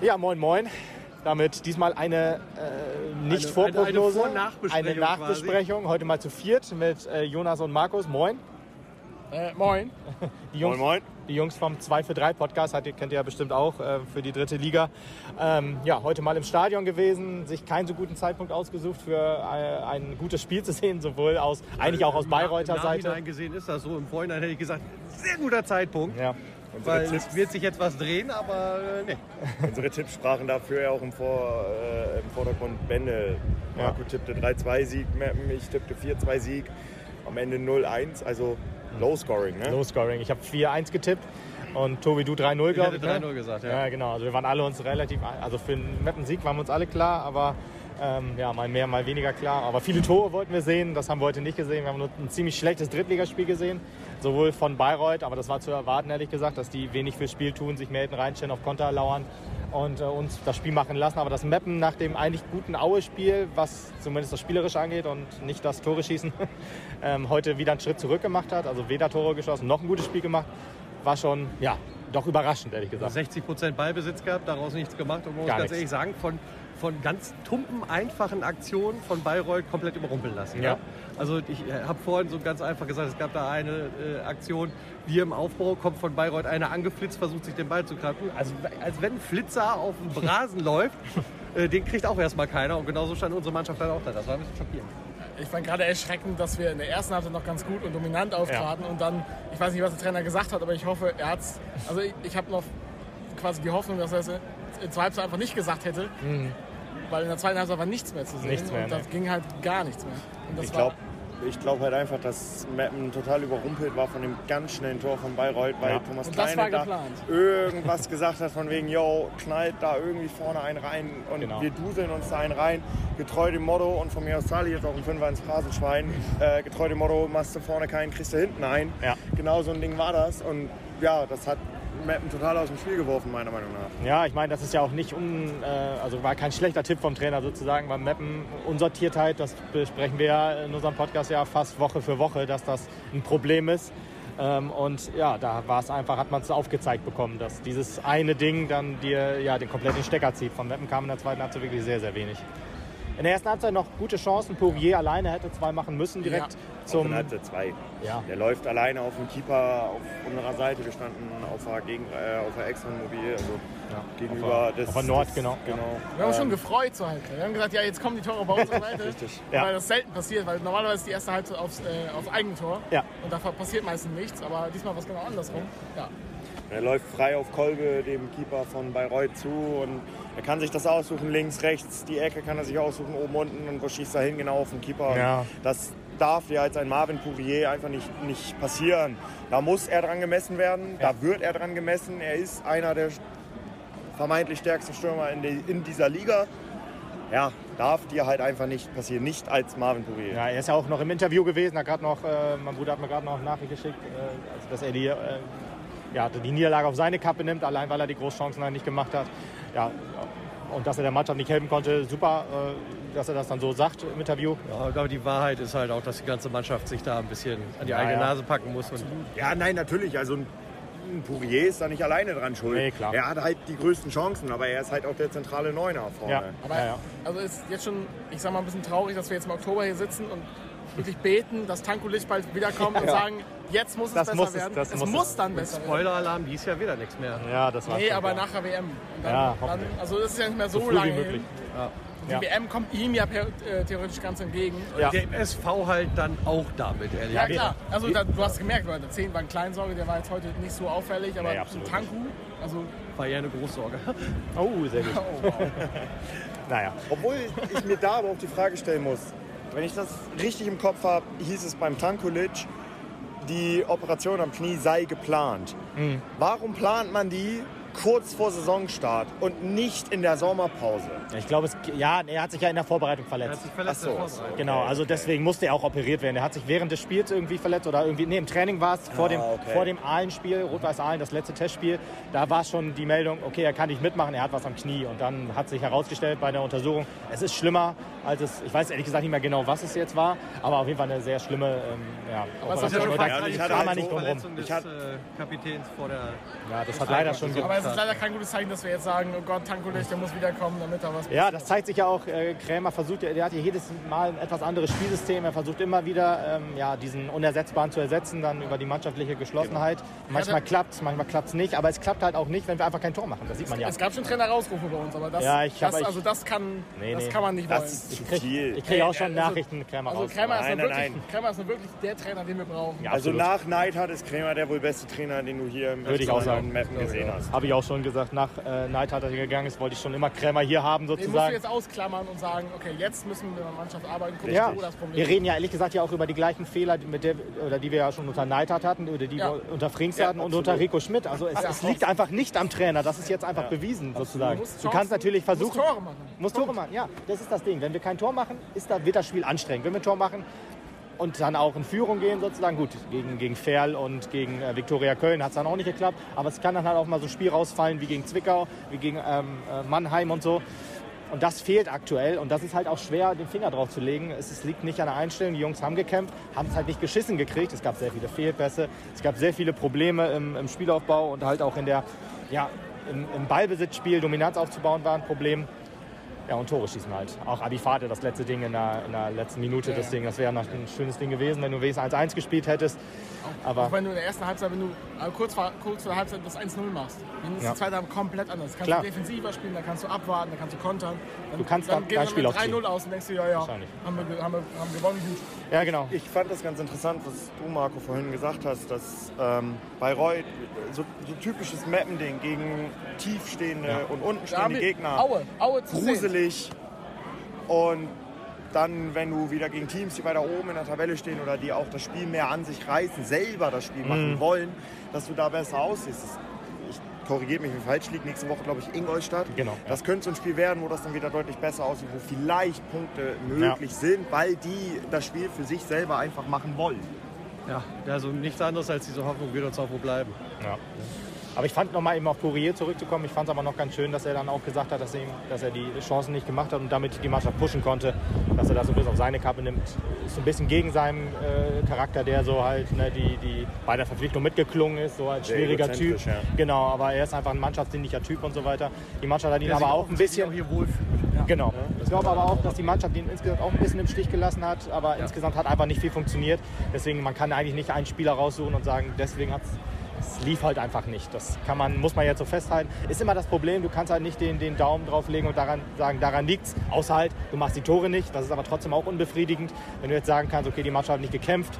Ja, moin, moin. Damit diesmal eine äh, nicht Eine- Vorprognose, eine- eine Vor-Nachbesprechung eine Nachbesprechung. Heute mal zu viert mit äh, Jonas und Markus. Moin. Äh, moin. Die Jungs, Moin, moin. Die Jungs vom 2 für 3 Podcast, hat, ihr- kennt ihr ja bestimmt auch äh, für die dritte Liga. Ähm, ja, heute mal im Stadion gewesen, sich keinen so guten Zeitpunkt ausgesucht für äh, ein gutes Spiel zu sehen, sowohl aus, eigentlich auch aus Bayreuther Im Seite. Nachhinein gesehen ist das so. Im Vorhinein hätte ich gesagt, sehr guter Zeitpunkt. Ja. Unsere, Weil Tipps, es wird sich jetzt was drehen, aber äh, nee. unsere Tipps sprachen dafür ja auch im, Vor, äh, im Vordergrund Bände. Marco tippte 3-2-Sieg, Meppen, ich tippte 4-2-Sieg. Am Ende 0-1, also Low Scoring. Ne? Low Scoring. Ich habe 4-1 getippt und Tobi, du 3-0, Ich glaube hätte ich. ne? 3-0 gesagt, ja. Ja, genau. Also wir waren alle uns relativ, also für einen Meppen-Sieg waren wir uns alle klar, aber ähm, ja, mal mehr, mal weniger klar. Aber viele Tore wollten wir sehen, das haben wir heute nicht gesehen. Wir haben nur ein ziemlich schlechtes Drittligaspiel gesehen, sowohl von Bayreuth, aber das war zu erwarten, ehrlich gesagt, dass die wenig fürs Spiel tun, sich mehr hinten reinstellen, auf Konter lauern und äh, uns das Spiel machen lassen. Aber das Meppen nach dem eigentlich guten Aue-Spiel, was zumindest das Spielerische angeht und nicht das Tore schießen, ähm, heute wieder einen Schritt zurück gemacht hat. Also weder Tore geschossen, noch ein gutes Spiel gemacht. War schon, ja, doch überraschend, ehrlich gesagt. 60 Prozent Ballbesitz gehabt, daraus nichts gemacht. Und man muss ganz nichts. ehrlich sagen, von, von ganz tumpen, einfachen Aktionen von Bayreuth komplett überrumpeln lassen. Ja. Also ich habe vorhin so ganz einfach gesagt, es gab da eine äh, Aktion, wir im Aufbau, kommt von Bayreuth einer angeflitzt, versucht sich den Ball zu kratzen. Also als wenn ein Flitzer auf dem Rasen läuft, äh, den kriegt auch erstmal keiner. Und genauso stand unsere Mannschaft dann auch da. Das war ein bisschen schockierend. Ich fand gerade erschreckend, dass wir in der ersten Halbzeit noch ganz gut und dominant auftraten und dann, ich weiß nicht, was der Trainer gesagt hat, aber ich hoffe, er hat's. Also ich, ich habe noch quasi die Hoffnung, dass er es in Halbzeit einfach nicht gesagt hätte, weil in der zweiten Halbzeit war nichts mehr zu sehen. Nichts mehr, und das ne. ging halt gar nichts mehr. Und das Ich war- glaube ich glaub halt einfach, dass Meppen total überrumpelt war von dem ganz schnellen Tor von Bayreuth, weil Ja. Thomas Kleine war da geplant. irgendwas gesagt hat von wegen, yo, knallt da irgendwie vorne einen rein und Genau. wir duseln uns da einen rein. Getreu dem Motto und von mir aus zahle ich jetzt auch ein Fünfer ins Phrasenschwein. Äh, getreu dem Motto, machst du vorne keinen, kriegst du hinten ein. Ja. Genau so ein Ding war das und ja, das hat Meppen total aus dem Spiel geworfen, meiner Meinung nach. Ja, ich meine, das ist ja auch nicht un, äh, also war kein schlechter Tipp vom Trainer sozusagen beim Mappen. Unsortiertheit, das besprechen wir ja in unserem Podcast ja fast Woche für Woche, dass das ein Problem ist. Ähm, und ja, da war es einfach, hat man es aufgezeigt bekommen, dass dieses eine Ding dann dir ja den kompletten Stecker zieht. Von Mappen kam in der zweiten Halbzeit wirklich sehr, sehr wenig. In der ersten Halbzeit noch gute Chancen. Poirier alleine hätte zwei machen müssen direkt Ja. zum. Zum Halbzeit zwei. Ja. Der läuft alleine auf dem Keeper auf unserer Seite. Wir standen auf der, Gegen äh, auf der Exxon-Mobil, also Ja, gegenüber auf des, auf Nord, des, genau. genau. wir haben uns schon Ähm, gefreut zur Halbzeit. Wir haben gesagt, ja, jetzt kommen die Tore bei unserer Seite. Richtig. Ja. Weil das selten passiert, weil normalerweise ist die erste Halbzeit aufs, äh, aufs Eigentor. Ja. Und da passiert meistens nichts, aber diesmal war es genau andersrum. Ja. Er läuft frei auf Kolbe, dem Keeper von Bayreuth zu und er kann sich das aussuchen, links, rechts, die Ecke kann er sich aussuchen, oben, unten und wo schießt er hin, genau auf den Keeper. Ja. Das darf dir als ein Marvin Pourier einfach nicht, nicht passieren. Da muss er dran gemessen werden, da wird er dran gemessen. Er ist einer der vermeintlich stärksten Stürmer in, die, in dieser Liga. Ja, darf dir halt einfach nicht passieren, nicht als Marvin Pourier. Ja, er ist ja auch noch im Interview gewesen. Hat grad noch, äh, mein Bruder hat mir gerade noch eine Nachricht geschickt, äh, also dass er die, äh, ja, die Niederlage auf seine Kappe nimmt, allein weil er die Großchancen dann nicht gemacht hat. Ja, und dass er der Mannschaft nicht helfen konnte, super, äh, dass er das dann so sagt im Interview. Ja, aber die Wahrheit ist halt auch, dass die ganze Mannschaft sich da ein bisschen an die Ja, eigene ja. Nase packen muss. Und Ja, nein, natürlich. Also ein Pourier ist da nicht alleine dran schuld. Nee, klar. Er hat halt die größten Chancen, aber er ist halt auch der zentrale Neuner vorne. Ja, Aber ja, ja. also ist jetzt schon, ich sag mal, ein bisschen traurig, dass wir jetzt im Oktober hier sitzen und wirklich beten, dass Tankulic bald wiederkommt und sagen, jetzt muss es Das besser muss es, werden. das es muss muss, es. dann besser werden. Spoiler-Alarm, dies Jahr wieder nichts mehr. ja, das war Nee, aber nach der WM. Dann, Ja, dann, also das ist ja nicht mehr so, so lange wie möglich. hin. Ja. Die Ja. WM kommt ihm ja per, äh, theoretisch ganz entgegen. Ja. Der SV halt dann auch damit, ehrlich Ja, klar. Also da, du hast gemerkt, weil der 10 war ein Kleinsorge, der war jetzt heute nicht so auffällig, aber Nee, ein Tanku, also War ja eine Großsorge. Oh, sehr gut. oh, wow. Naja, Obwohl ich mir da aber auch die Frage stellen muss, wenn ich das richtig im Kopf habe, hieß es beim Tankulic, die Operation am Knie sei geplant. Mhm. Warum plant man die kurz vor Saisonstart und nicht in der Sommerpause? ich glaube, es, ja, er hat sich ja in der Vorbereitung Er verletzt. hat sich verletzt Ach so. Vorbereitung. Genau, also deswegen musste er auch operiert werden. Er hat sich während des Spiels irgendwie verletzt oder irgendwie, nee, im Training war es vor dem, Ah, okay. vor dem Ahlen-Spiel, Rot-Weiß Ahlen, das letzte Testspiel. Da war schon die Meldung, okay, er kann nicht mitmachen, er hat was am Knie. Und dann hat sich herausgestellt bei der Untersuchung, es ist schlimmer, als es, ich weiß ehrlich gesagt nicht mehr genau, was es jetzt war, aber auf jeden Fall eine sehr schlimme ähm, ja, ja Operation. Ja, und ich hatte halt nicht so drum rum. Verletzung des Ich hab- äh, Kapitäns vor der... Ja, das hat leider schon Aber es ist leider kein gutes Zeichen, dass wir jetzt sagen, oh Gott, Tankulich, der muss wiederkommen, damit er was Ja, das zeigt sich ja auch. Äh, Krämer versucht, der hat ja jedes Mal ein etwas anderes Spielsystem. Er versucht immer wieder, ähm, ja, diesen Unersetzbaren zu ersetzen, dann über die mannschaftliche Geschlossenheit. Manchmal klappt es, manchmal klappt es nicht. Aber es klappt halt auch nicht, wenn wir einfach kein Tor machen. Das sieht man ja. Es gab schon Trainerausrufe bei uns, aber das, Ja, ich hab- das, ich- also das, kann, Nee, das nee. kann man nicht wollen. Das ist zu Ich kriege krieg auch schon also- Nachrichten, Krämer Also raus. Krämer ist, Nein, wirklich, nein. Krämer ist wirklich der Trainer, den wir brauchen. Ja, Also absolut. nach Neidhardt ist Krämer der wohl beste Trainer, den du hier im Würde ich auch sagen. Mappen gesehen hast. Habe ich auch schon gesagt, nach äh, Neidhardt, als er gegangen ist, wollte ich schon immer Krämer hier haben, Den musst du sozusagen. jetzt ausklammern und sagen, okay, jetzt müssen wir in der Mannschaft arbeiten, gucken, Ja, wo das Problem wir reden ja ehrlich gesagt ja auch über die gleichen Fehler, mit der, oder die wir ja schon unter Neidhardt hatten, oder die Ja. wir unter Frings Ja, hatten und absolut. unter Rico Schmidt. Also es, es liegt einfach nicht am Trainer. Das ist jetzt einfach bewiesen, sozusagen. musst Du kannst natürlich versuchen. musst Tore machen. Musst Tore machen, ja. Das ist das Ding. Wenn wir kein Tor machen, ist da, wird das Spiel anstrengend. Wenn wir ein Tor machen und dann auch in Führung gehen, sozusagen, gut, gegen, gegen Ferl und gegen äh, Viktoria Köln hat es dann auch nicht geklappt. Aber es kann dann halt auch mal so ein Spiel rausfallen wie gegen Zwickau, wie gegen ähm, äh, Mannheim und so. Und das fehlt aktuell und das ist halt auch schwer, den Finger drauf zu legen. Es, es liegt nicht an der Einstellung. Die Jungs haben gekämpft, haben es halt nicht geschissen gekriegt. Es gab sehr viele Fehlpässe, es gab sehr viele Probleme im, im Spielaufbau und halt auch in der, ja, im, im Ballbesitzspiel Dominanz aufzubauen war ein Problem. Ja, und Tore schießen halt. Auch Abifate, das letzte Ding in der, in der letzten Minute, das Ding, das wäre noch ein schönes Ding gewesen, wenn du wenigstens 1-1 gespielt hättest. Auch Aber wenn du in der ersten Halbzeit, wenn du äh, kurz, vor, kurz vor der Halbzeit das 1-0 machst, dann ist Ja. die zweite Halbzeit komplett anders. Kannst Klar. du defensiver spielen, da kannst du abwarten, da kannst du kontern. Dann, Du kannst dann dann geht dein es Spiel mit aufziehen. 3-0 aus und denkst du, ja, ja, haben wir, haben wir, haben gewonnen, gut. ja, genau. Ich fand das ganz interessant, was du, Marco, vorhin gesagt hast, dass ähm, Bayreuth so, so typisches Mappen-Ding gegen tiefstehende und unten Da haben stehende wir- Gegner. Aue, Aue zu gruselig. Und dann, wenn du wieder gegen Teams, die weiter oben in der Tabelle stehen oder die auch das Spiel mehr an sich reißen, selber das Spiel Mhm. machen wollen, dass du da besser aussiehst. Ich korrigiere mich, wie falsch liegt. Nächste Woche, glaube ich, Ingolstadt. Genau, ja. Das könnte so ein Spiel werden, wo das dann wieder deutlich besser aussieht, wo vielleicht Punkte möglich sind, weil die das Spiel für sich selber einfach machen wollen. Ja, also nichts anderes als diese Hoffnung wird uns auch wo bleiben. Ja. Aber ich fand nochmal eben auf Poirier zurückzukommen, ich fand es aber noch ganz schön, dass er dann auch gesagt hat, dass er, ihm, dass er die Chancen nicht gemacht hat und damit die Mannschaft pushen konnte, dass er das so ein bisschen auf seine Kappe nimmt. Ist so ein bisschen gegen seinen äh, Charakter, der so halt ne, die, die bei der Verpflichtung mitgeklungen ist, so als Sehr schwieriger Typ. ja. Genau, aber er ist einfach ein mannschaftsdienlicher Typ und so weiter. Die Mannschaft hat ihn Der aber auch ein bisschen... auch hier wohlfühlt. Genau. Ich glaube aber auch, dass die Mannschaft ihn insgesamt auch ein bisschen im Stich gelassen hat, aber insgesamt hat einfach nicht viel funktioniert. Deswegen, man kann eigentlich nicht einen Spieler raussuchen und sagen, deswegen hat es lief halt einfach nicht. Das kann man, muss man jetzt so festhalten. Ist immer das Problem, du kannst halt nicht den, den Daumen drauflegen und daran sagen, daran liegt's. Außer halt, du machst die Tore nicht. Das ist aber trotzdem auch unbefriedigend. Wenn du jetzt sagen kannst, okay, die Mannschaft hat nicht gekämpft,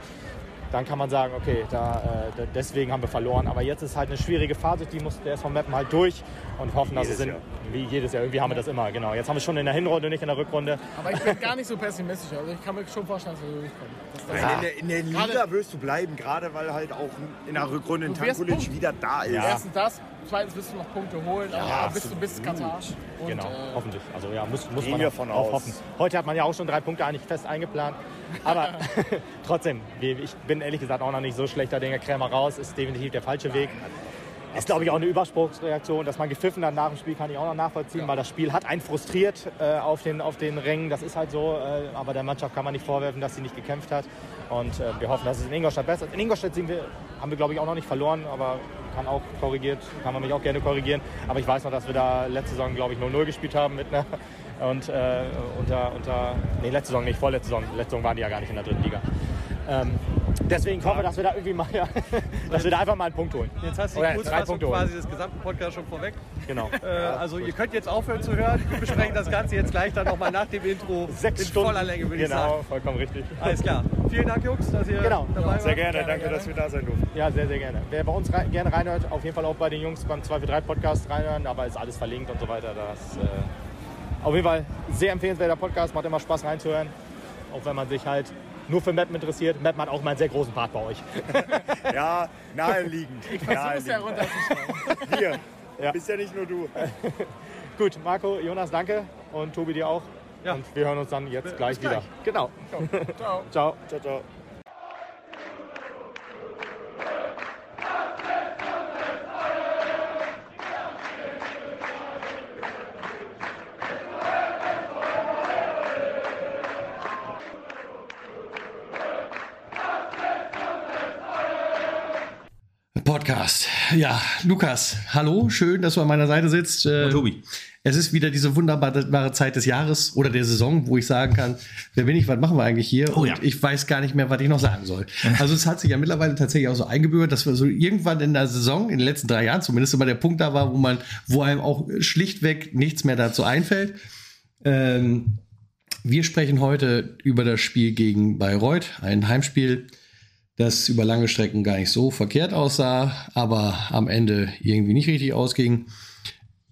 dann kann man sagen, okay, da, äh, deswegen haben wir verloren. Aber jetzt ist halt eine schwierige Phase, die muss der SV Meppen halt durch und hoffen, dass es in, Jahr. wie jedes Jahr, irgendwie haben wir das immer, genau. Jetzt haben wir es schon in der Hinrunde, nicht in der Rückrunde. Aber ich bin gar nicht so pessimistisch. Also ich kann mir schon vorstellen, dass wir durchkommen. Das In, der, in der Liga Gerade- wirst du bleiben, gerade weil halt auch in der Rückrunde ein Tankulic wieder da ist. Ja. Erstens das, zweitens wirst du noch Punkte holen, aber bis du bis Katar. Und, Genau, äh, hoffentlich. Also ja, muss, muss man wir auch, von auch aus. hoffen. Heute hat man ja auch schon drei Punkte eigentlich fest eingeplant. Aber trotzdem, ich bin ehrlich gesagt auch noch nicht so schlechter Dinge. Krämer raus ist definitiv der falsche Weg. Ist, glaube ich, auch eine Überspruchsreaktion. Dass man gepfiffen hat nach dem Spiel, kann ich auch noch nachvollziehen, weil das Spiel hat einen frustriert äh, auf, den, auf den Rängen. Das ist halt so. Äh, aber der Mannschaft kann man nicht vorwerfen, dass sie nicht gekämpft hat. Und äh, wir hoffen, dass es in Ingolstadt besser ist. In Ingolstadt sind wir, haben wir, glaube ich, auch noch nicht verloren, aber kann auch korrigiert, kann man mich auch gerne korrigieren. Aber ich weiß noch, dass wir da letzte Saison, glaube ich, 0-0 gespielt haben mit einer. Und äh, unter, unter, nee, letzte Saison nicht, vorletzte Saison. Letzte Saison waren die ja gar nicht in der dritten Liga. Ähm, deswegen hoffe ich, dass wir da irgendwie mal, ja, dass wir da einfach mal einen Punkt holen. Jetzt hast du die Kurzfassung Punkte holen. quasi des gesamten Podcasts schon vorweg. Genau. Äh, also ihr könnt jetzt aufhören zu hören. Wir besprechen das Ganze jetzt gleich dann nochmal nach dem Intro Sechs in Stunden. voller Länge, würde ich sagen. Genau, vollkommen richtig. Alles klar. Vielen Dank, Jungs, dass ihr Genau. dabei wart. Sehr gerne, Gerne, danke, gerne. dass wir da sein durften. Ja, sehr, sehr gerne. Wer bei uns rei gerne reinhört, auf jeden Fall auch bei den Jungs beim 243 Podcast reinhören, aber ist alles verlinkt und so weiter. Das äh, auf jeden Fall sehr empfehlenswerter Podcast, macht immer Spaß reinzuhören. Auch wenn man sich halt nur für Mappen interessiert. Mappen hat auch mal einen sehr großen Part bei euch. Ja, naheliegend. Du musst ja naheliegend. runterzuschreiben. Hier, Ja. bist ja nicht nur du. Gut, Marco, Jonas, danke und Tobi dir auch. Ja. Und wir hören uns dann jetzt gleich gleich. wieder. Genau. Ciao. Ciao. Ciao, ciao. Ja, Lukas, hallo, schön, dass du an meiner Seite sitzt. Äh, Tobi. Es ist wieder diese wunderbare Zeit des Jahres oder der Saison, wo ich sagen kann, wer bin ich, was machen wir eigentlich hier? Oh, und ja. ich weiß gar nicht mehr, was ich noch sagen soll. Also es hat sich ja mittlerweile tatsächlich auch so eingebürgert, dass wir so irgendwann in der Saison, in den letzten drei Jahren zumindest immer der Punkt da war, wo man, wo einem auch schlichtweg nichts mehr dazu einfällt. Ähm, wir sprechen heute über das Spiel gegen Bayreuth, ein Heimspiel, das über lange Strecken gar nicht so verkehrt aussah, aber am Ende irgendwie nicht richtig ausging.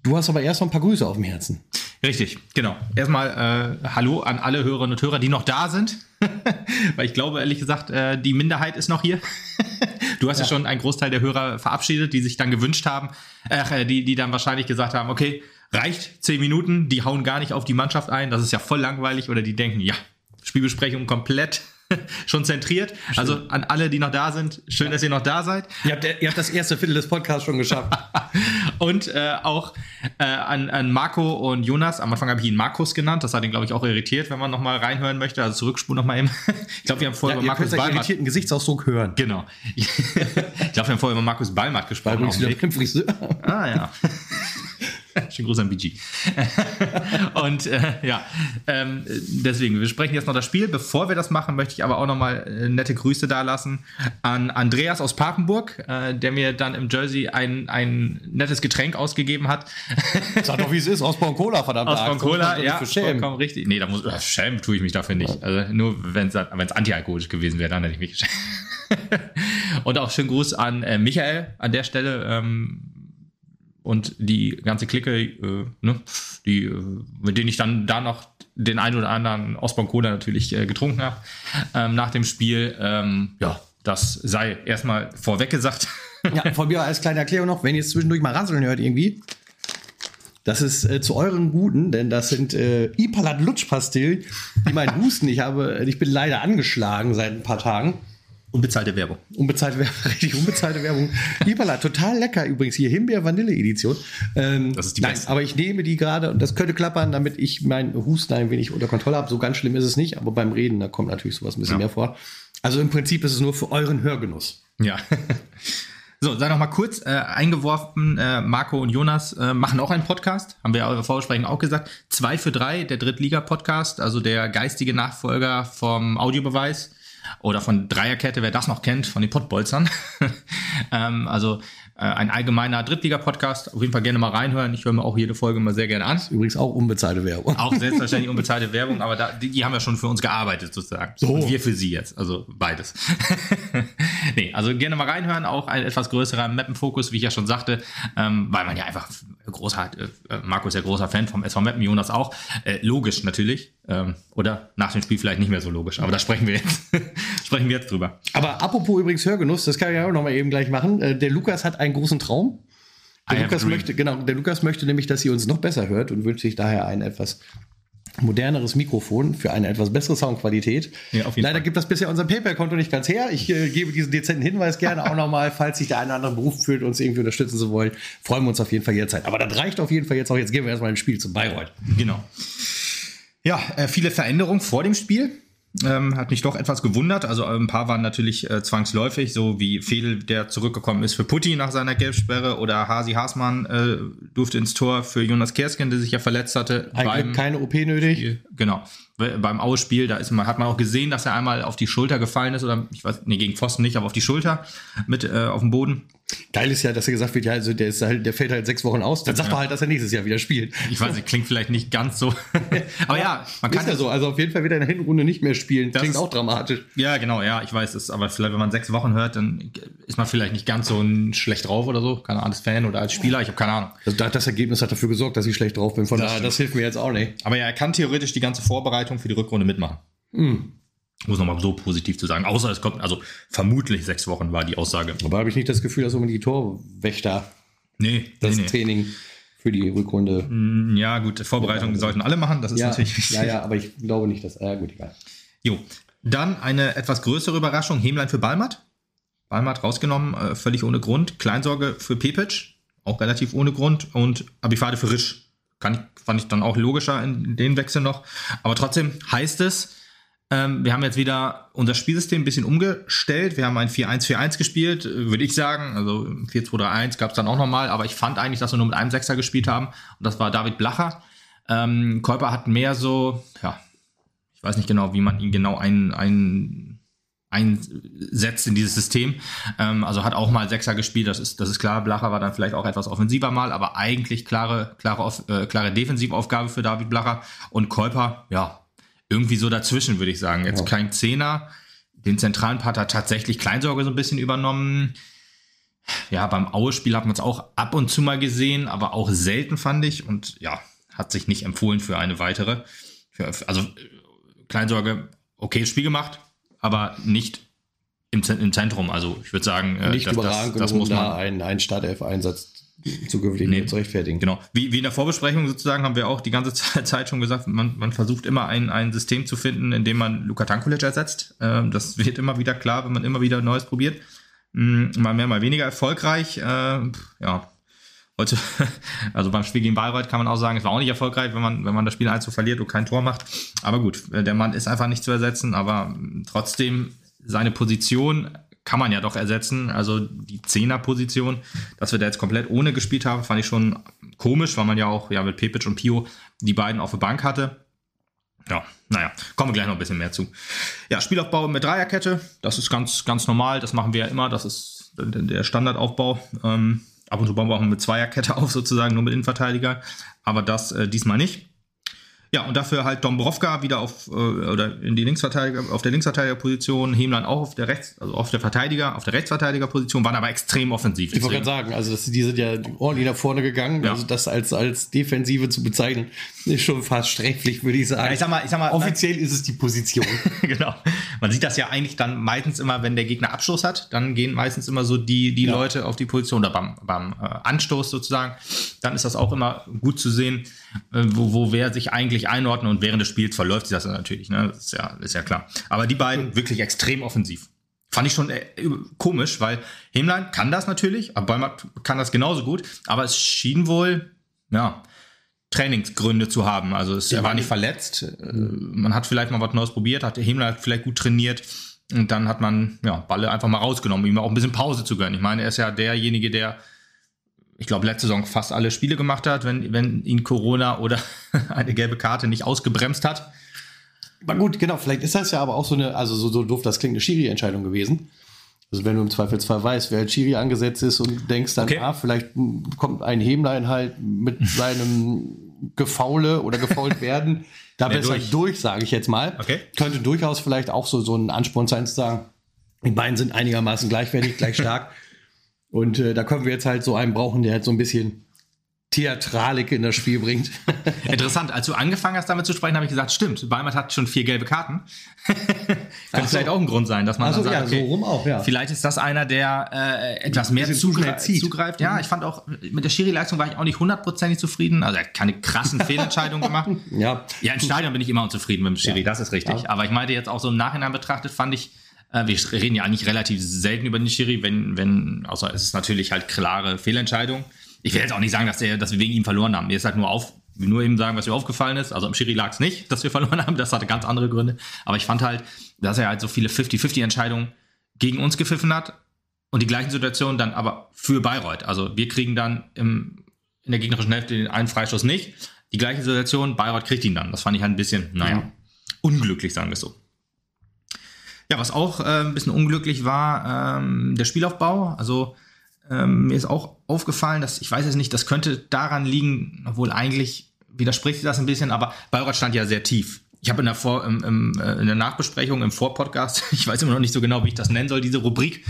Du hast aber erst noch ein paar Grüße auf dem Herzen. Richtig, genau. Erstmal äh, Hallo an alle Hörerinnen und Hörer, die noch da sind. Weil ich glaube, ehrlich gesagt, äh, die Minderheit ist noch hier. du hast ja. schon einen Großteil der Hörer verabschiedet, die sich dann gewünscht haben, äh, die, die dann wahrscheinlich gesagt haben, okay, reicht zehn Minuten, die hauen gar nicht auf die Mannschaft ein, das ist ja voll langweilig. Oder die denken, ja, Spielbesprechung komplett schon zentriert. Schön. Also an alle, die noch da sind, schön, ja. dass ihr noch da seid. Ihr habt, ihr habt das erste Viertel des Podcasts schon geschafft. und äh, auch äh, an, an Marco und Jonas. Am Anfang habe ich ihn Markus genannt. Das hat ihn, glaube ich, auch irritiert, wenn man noch mal reinhören möchte. Also zurückspulen noch mal eben. ich glaube, wir haben vorher ja, über Markus Ballmatt. irritierten Gesichtsausdruck hören. Genau. ich glaube, wir haben vorher über Markus Ballmatt gesprochen. ah ja. Schönen Gruß an BG. und äh, ja, ähm, deswegen, wir sprechen jetzt noch das Spiel. Bevor wir das machen, möchte ich aber auch noch mal äh, nette Grüße dalassen an Andreas aus Papenburg, äh, der mir dann im Jersey ein, ein nettes Getränk ausgegeben hat. Sag doch, wie es ist. Ausbau Cola, verdammt. Ausbau Cola, ja, vollkommen richtig. Nee, da muss, äh, schämen tue ich mich dafür nicht. Also nur, wenn es antialkoholisch gewesen wäre, dann hätte ich mich geschämt. und auch schönen Gruß an äh, Michael an der Stelle. Ähm, und die ganze Clique, äh, ne, die, äh, mit denen ich dann da noch den einen oder anderen Osborn Cola natürlich äh, getrunken habe ähm, nach dem Spiel. Ähm, ja, das sei erstmal vorweg gesagt. ja, von mir als kleine Erklärung noch, wenn ihr jetzt zwischendurch mal rasseln hört irgendwie, das ist äh, zu euren Guten, denn das sind äh, Ipalat Lutschpastillen, die meinen Husten. Ich habe, ich bin leider angeschlagen seit ein paar Tagen. Unbezahlte Werbung. Unbezahlte Werbung, richtig unbezahlte Werbung. Ibala, total lecker übrigens hier, Himbeer-Vanille-Edition. Ähm, das ist die nein, beste. aber ich nehme die gerade und das könnte klappern, damit ich meinen Husten ein wenig unter Kontrolle habe. So ganz schlimm ist es nicht, aber beim Reden, da kommt natürlich sowas ein bisschen ja. mehr vor. Also im Prinzip ist es nur für euren Hörgenuss. Ja. So, sei noch mal kurz äh, eingeworfen, äh, Marco und Jonas äh, machen auch einen Podcast, haben wir ja eure Vorsprechen auch gesagt. Zwei für drei, der Drittliga-Podcast, also der geistige Nachfolger vom Audiobeweis oder von Dreierkette, wer das noch kennt, von den Pottbolzern. ähm, also ein allgemeiner Drittliga-Podcast. Auf jeden Fall gerne mal reinhören. Ich höre mir auch jede Folge mal sehr gerne an. Übrigens auch unbezahlte Werbung. Auch selbstverständlich unbezahlte Werbung, aber da, die, die haben ja schon für uns gearbeitet sozusagen. So. Und wir für sie jetzt. Also beides. nee, also gerne mal reinhören. Auch ein etwas größerer Mappenfokus, wie ich ja schon sagte, ähm, weil man ja einfach großer, äh, Marco ist ja großer Fan vom SV Mappen, Jonas auch. Äh, logisch natürlich. Ähm, oder nach dem Spiel vielleicht nicht mehr so logisch. Aber da sprechen wir jetzt, sprechen wir jetzt drüber. Aber apropos übrigens Hörgenuss, das kann ich auch noch mal eben gleich machen. Äh, der Lukas hat einen großen Traum. Der Lukas, möchte, genau, der Lukas möchte nämlich, dass ihr uns noch besser hört und wünscht sich daher ein etwas moderneres Mikrofon für eine etwas bessere Soundqualität. Ja, Leider Fall. gibt das bisher unser PayPal-Konto nicht ganz her. Ich äh, gebe diesen dezenten Hinweis gerne auch nochmal, falls sich der eine oder andere Beruf fühlt, uns irgendwie unterstützen zu wollen. Freuen wir uns auf jeden Fall jederzeit. Aber das reicht auf jeden Fall jetzt auch. Jetzt gehen wir erstmal ins Spiel zum Bayreuth. Genau. Ja, äh, viele Veränderungen vor dem Spiel. Ähm, hat mich doch etwas gewundert. Also ein paar waren natürlich äh, zwangsläufig, so wie Fedel, der zurückgekommen ist für Putti nach seiner Gelbsperre oder Hasi Haasmann äh, durfte ins Tor für Jonas Kersken, der sich ja verletzt hatte. Eigentlich keine OP nötig. Genau. Beim Ausspiel, da ist man, hat man auch gesehen, dass er einmal auf die Schulter gefallen ist oder ich weiß, nee, gegen Pfosten nicht, aber auf die Schulter mit äh, auf dem Boden. Geil ist ja, dass er gesagt wird, ja, also der, ist halt, der fällt halt sechs Wochen aus. Dann sagt Ja. man halt, dass er nächstes Jahr wieder spielt. Ich weiß, nicht, klingt vielleicht nicht ganz so. aber ja, man kann Ist ja so. Also auf jeden Fall wieder in der Hinrunde nicht mehr spielen. Das Klingt auch dramatisch. Ja, genau, ja, ich weiß es, aber vielleicht, wenn man sechs Wochen hört, dann ist man vielleicht nicht ganz so schlecht drauf oder so, keine Ahnung, als Fan oder als Spieler, ich habe keine Ahnung. Also da- das Ergebnis hat dafür gesorgt, dass ich schlecht drauf bin. Von Das stimmt. das hilft mir jetzt auch nicht. Aber ja, er kann theoretisch die ganze Vorbereitung für die Rückrunde mitmachen. Muss nochmal so positiv zu sagen. Außer es kommt, also vermutlich sechs Wochen war die Aussage. Aber habe ich nicht das Gefühl, dass unbedingt die Torwächter Nee, das nee, nee. Training für die Rückrunde. Ja, gut, Vorbereitung sollten alle machen, das ist Ja, natürlich wichtig. ja, ja, aber ich glaube nicht, dass. Ja, gut, egal. Jo. Dann eine etwas größere Überraschung, Hemlein für Balmat. Balmat rausgenommen, äh, völlig ohne Grund. Kleinsorge für Pepic, auch relativ ohne Grund. Und Abifade für Risch. Kann ich, fand ich dann auch logischer in den Wechsel noch. Aber trotzdem heißt es, Ähm, wir haben jetzt wieder unser Spielsystem ein bisschen umgestellt. Wir haben ein 4-1-4-1 gespielt, äh, würde ich sagen. Also 4-2-3-1 gab es dann auch nochmal, aber ich fand eigentlich, dass wir nur mit einem Sechser gespielt haben. Und das war David Blacher. Ähm, Kolper hat mehr so, ja, ich weiß nicht genau, wie man ihn genau ein, ein, einsetzt in dieses System. Ähm, also hat auch mal Sechser gespielt, das ist, das ist klar. Blacher war dann vielleicht auch etwas offensiver mal, aber eigentlich klare, klare, äh, klare Defensivaufgabe für David Blacher. Und Kolper, ja, irgendwie so dazwischen, würde ich sagen. Jetzt ja. kein Zehner. Den zentralen Part hat tatsächlich Kleinsorge so ein bisschen übernommen. Ja, beim Aue-Spiel hat man es auch ab und zu mal gesehen, aber auch selten fand ich. Und ja, hat sich nicht empfohlen für eine weitere. Für, also Kleinsorge, okay, Spiel gemacht, aber nicht im, im Zentrum. Also ich würde sagen, äh, nicht das, überragend, das, das muss man da einen, einen Startelf-Einsatz zukünftig nee, zu rechtfertigen. Genau. Wie, wie in der Vorbesprechung sozusagen haben wir auch die ganze Zeit schon gesagt, man, man versucht immer ein, ein System zu finden, in dem man Luka Tankulic ersetzt. Ähm, das wird immer wieder klar, wenn man immer wieder Neues probiert. Mm, mal mehr, mal weniger erfolgreich. Äh, ja, heute, also beim Spiel gegen Bayreuth kann man auch sagen, es war auch nicht erfolgreich, wenn man, wenn man das Spiel 1 verliert und kein Tor macht. Aber gut, der Mann ist einfach nicht zu ersetzen, aber trotzdem seine Position kann man ja doch ersetzen. Also die Zehner-Position, dass wir da jetzt komplett ohne gespielt haben, fand ich schon komisch, weil man ja auch ja, mit Pepic und Pio die beiden auf der Bank hatte. Ja, naja, kommen wir gleich noch ein bisschen mehr zu. Ja, Spielaufbau mit Dreierkette, das ist ganz, ganz normal, das machen wir ja immer, das ist der Standardaufbau. Ähm, ab und zu bauen wir auch mit Zweierkette auf, sozusagen, nur mit Innenverteidiger, aber das äh, diesmal nicht. Ja, und dafür halt Dombrovka wieder auf äh, oder in die Linksverteidiger, auf der Linksverteidigerposition, Hemland auch auf der Rechts, also auf der Verteidiger, auf der Rechtsverteidigerposition, waren aber extrem offensiv. Ich wollte gerade sagen, also das, die sind ja ordentlich nach vorne gegangen. Ja. Also das als, als Defensive zu bezeichnen, ist schon fast sträflich, würde ich sagen. Ja, ich sag mal, ich sag mal, offiziell ist es die Position. genau. Man sieht das ja eigentlich dann meistens immer, wenn der Gegner Abschluss hat, dann gehen meistens immer so die, die ja. Leute auf die Position oder beim, beim äh, Anstoß sozusagen. Dann ist das auch immer gut zu sehen, äh, wo, wo wer sich eigentlich richtig einordnen und während des Spiels verläuft sich das natürlich, ne? Das ist ja, ist ja klar. Aber die beiden wirklich extrem offensiv. Fand ich schon äh, komisch, weil Hemlein kann das natürlich, aber Bäumert kann das genauso gut, aber es schien wohl, ja, Trainingsgründe zu haben. Also es, er war nicht verletzt. Äh, man hat vielleicht mal was Neues probiert, hat Hemlein vielleicht gut trainiert. Und dann hat man ja, Balle einfach mal rausgenommen, ihm auch ein bisschen Pause zu gönnen. Ich meine, er ist ja derjenige, der ich glaube, letzte Saison fast alle Spiele gemacht hat, wenn, wenn ihn Corona oder eine gelbe Karte nicht ausgebremst hat. Aber gut, genau, vielleicht ist das ja aber auch so eine, also so, so doof das klingt, eine Schiri-Entscheidung gewesen. Also wenn du im Zweifelsfall weißt, wer als Schiri angesetzt ist und denkst dann, okay. ah, vielleicht kommt ein Hämlein halt mit seinem Gefaule oder gefault werden, da besser durch, durch sage ich jetzt mal. Okay. Könnte durchaus vielleicht auch so, so ein Ansporn sein zu sagen, die beiden sind einigermaßen gleichwertig, gleich stark. Und äh, da können wir jetzt halt so einen brauchen, der halt so ein bisschen Theatralik in das Spiel bringt. Interessant, als du angefangen hast damit zu sprechen, habe ich gesagt, stimmt, Weimar hat schon vier gelbe Karten. Könnte vielleicht auch ein Grund sein, dass man also, dann sagt, ja, okay, so rum auch, ja. vielleicht ist das einer, der äh, etwas mehr zugre zugreift. Ja, ich fand auch, mit der Schiri-Leistung war ich auch nicht hundertprozentig zufrieden. Also er hat keine krassen Fehlentscheidungen gemacht. Ja. ja, im Stadion bin ich immer unzufrieden mit dem Schiri, ja. das ist richtig. Ja. Aber ich meinte jetzt auch so im Nachhinein betrachtet, fand ich, wir reden ja eigentlich relativ selten über den Schiri, wenn, wenn, außer es ist natürlich halt klare Fehlentscheidung. Ich will jetzt auch nicht sagen, dass, der, dass wir wegen ihm verloren haben. Mir ist halt nur auf, nur eben sagen, was mir aufgefallen ist. Also am Schiri lag es nicht, dass wir verloren haben. Das hatte ganz andere Gründe. Aber ich fand halt, dass er halt so viele 50-50-Entscheidungen gegen uns gepfiffen hat und die gleichen Situationen dann aber für Bayreuth. Also wir kriegen dann im, in der gegnerischen Hälfte den einen Freistoß nicht. Die gleiche Situation, Bayreuth kriegt ihn dann. Das fand ich halt ein bisschen, naja, unglücklich, sagen wir es so. Ja, was auch äh, ein bisschen unglücklich war, ähm, der Spielaufbau. Also ähm, mir ist auch aufgefallen, dass ich weiß jetzt nicht, das könnte daran liegen, obwohl eigentlich widerspricht das ein bisschen, aber Bayreuth stand ja sehr tief. Ich habe in, der Vor, im, im, äh, in der Nachbesprechung im Vorpodcast, ich weiß immer noch nicht so genau, wie ich das nennen soll, diese Rubrik,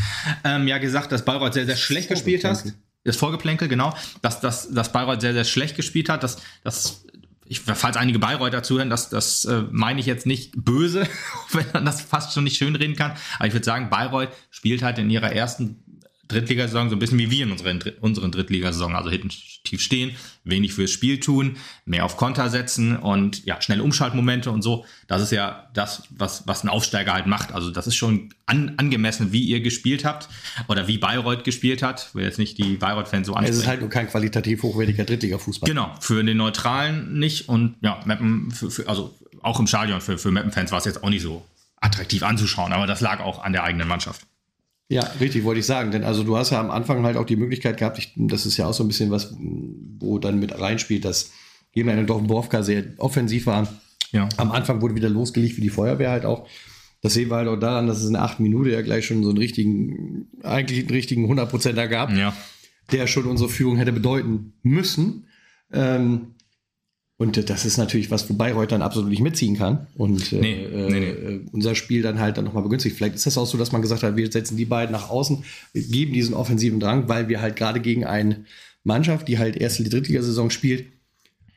ähm, ja gesagt, dass Bayreuth sehr, sehr schlecht gespielt hat. Das Vorgeplänkel, genau. Dass, dass, dass Bayreuth sehr, sehr schlecht gespielt hat. Dass, dass ich, falls einige Bayreuther zuhören, das, das äh, meine ich jetzt nicht böse, wenn man das fast schon nicht schönreden kann. Aber ich würde sagen, Bayreuth spielt halt in ihrer ersten Drittligasaison so ein bisschen wie wir in unseren, unseren Drittligasaison. Also hinten tief stehen, wenig fürs Spiel tun, mehr auf Konter setzen und ja, schnelle Umschaltmomente und so. Das ist ja das, was, was ein Aufsteiger halt macht. Also das ist schon an, angemessen, wie ihr gespielt habt oder wie Bayreuth gespielt hat. Ich will jetzt nicht die Bayreuth-Fans so ansprechen. Es ist halt nur kein qualitativ hochwertiger Drittliga-Fußball. Genau, für den Neutralen nicht und ja, Mappen, für, für, also auch im Stadion für, für Mappen-Fans war es jetzt auch nicht so attraktiv anzuschauen, aber das lag auch an der eigenen Mannschaft. Ja, richtig, wollte ich sagen. Denn also du hast ja am Anfang halt auch die Möglichkeit gehabt, ich, das ist ja auch so ein bisschen was, wo dann mit reinspielt, dass Gegner in Dorfenborfka sehr offensiv waren. Ja. Am Anfang wurde wieder losgelegt wie die Feuerwehr halt auch. Das sehen wir halt auch daran, dass es in der achten Minute ja gleich schon so einen richtigen, eigentlich einen richtigen 100%er gab, ja. der schon unsere Führung hätte bedeuten müssen. Ähm, und das ist natürlich was, wo Bayreuth dann absolut nicht mitziehen kann. Und äh, nee, nee, nee. Äh, unser Spiel dann halt dann nochmal begünstigt. Vielleicht ist das auch so, dass man gesagt hat, wir setzen die beiden nach außen, geben diesen offensiven Drang, weil wir halt gerade gegen eine Mannschaft, die halt erste Drittligasaison spielt,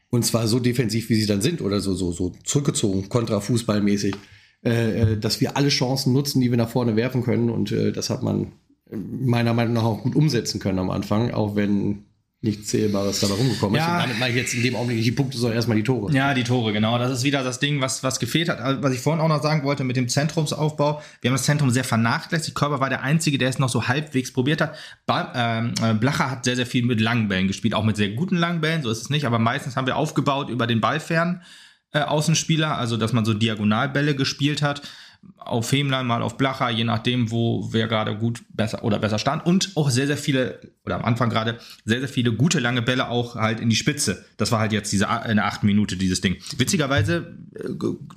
und zwar so defensiv, wie sie dann sind, oder so, so, so zurückgezogen, kontrafußballmäßig, äh, äh, dass wir alle Chancen nutzen, die wir nach vorne werfen können. Und äh, das hat man meiner Meinung nach auch gut umsetzen können am Anfang, auch wenn nichts Zählbares dabei rumgekommen ja. ist. Und damit mache ich jetzt in dem Augenblick nicht die Punkte, sondern erstmal die Tore. Ja, die Tore, genau. Das ist wieder das Ding, was, was gefehlt hat. Also, was ich vorhin auch noch sagen wollte mit dem Zentrumsaufbau. Wir haben das Zentrum sehr vernachlässigt. Körper war der Einzige, der es noch so halbwegs probiert hat. Ähm, äh, Blacher hat sehr, sehr viel mit langen Bällen gespielt, auch mit sehr guten langen Bällen, so ist es nicht. Aber meistens haben wir aufgebaut über den Ballfern äh, Außenspieler, also dass man so Diagonalbälle gespielt hat auf Femlein, mal auf Blacher, je nachdem, wo wer gerade gut besser oder besser stand. Und auch sehr, sehr viele, oder am Anfang gerade, sehr, sehr viele gute lange Bälle auch halt in die Spitze. Das war halt jetzt diese eine acht Minute, dieses Ding. Witzigerweise, äh,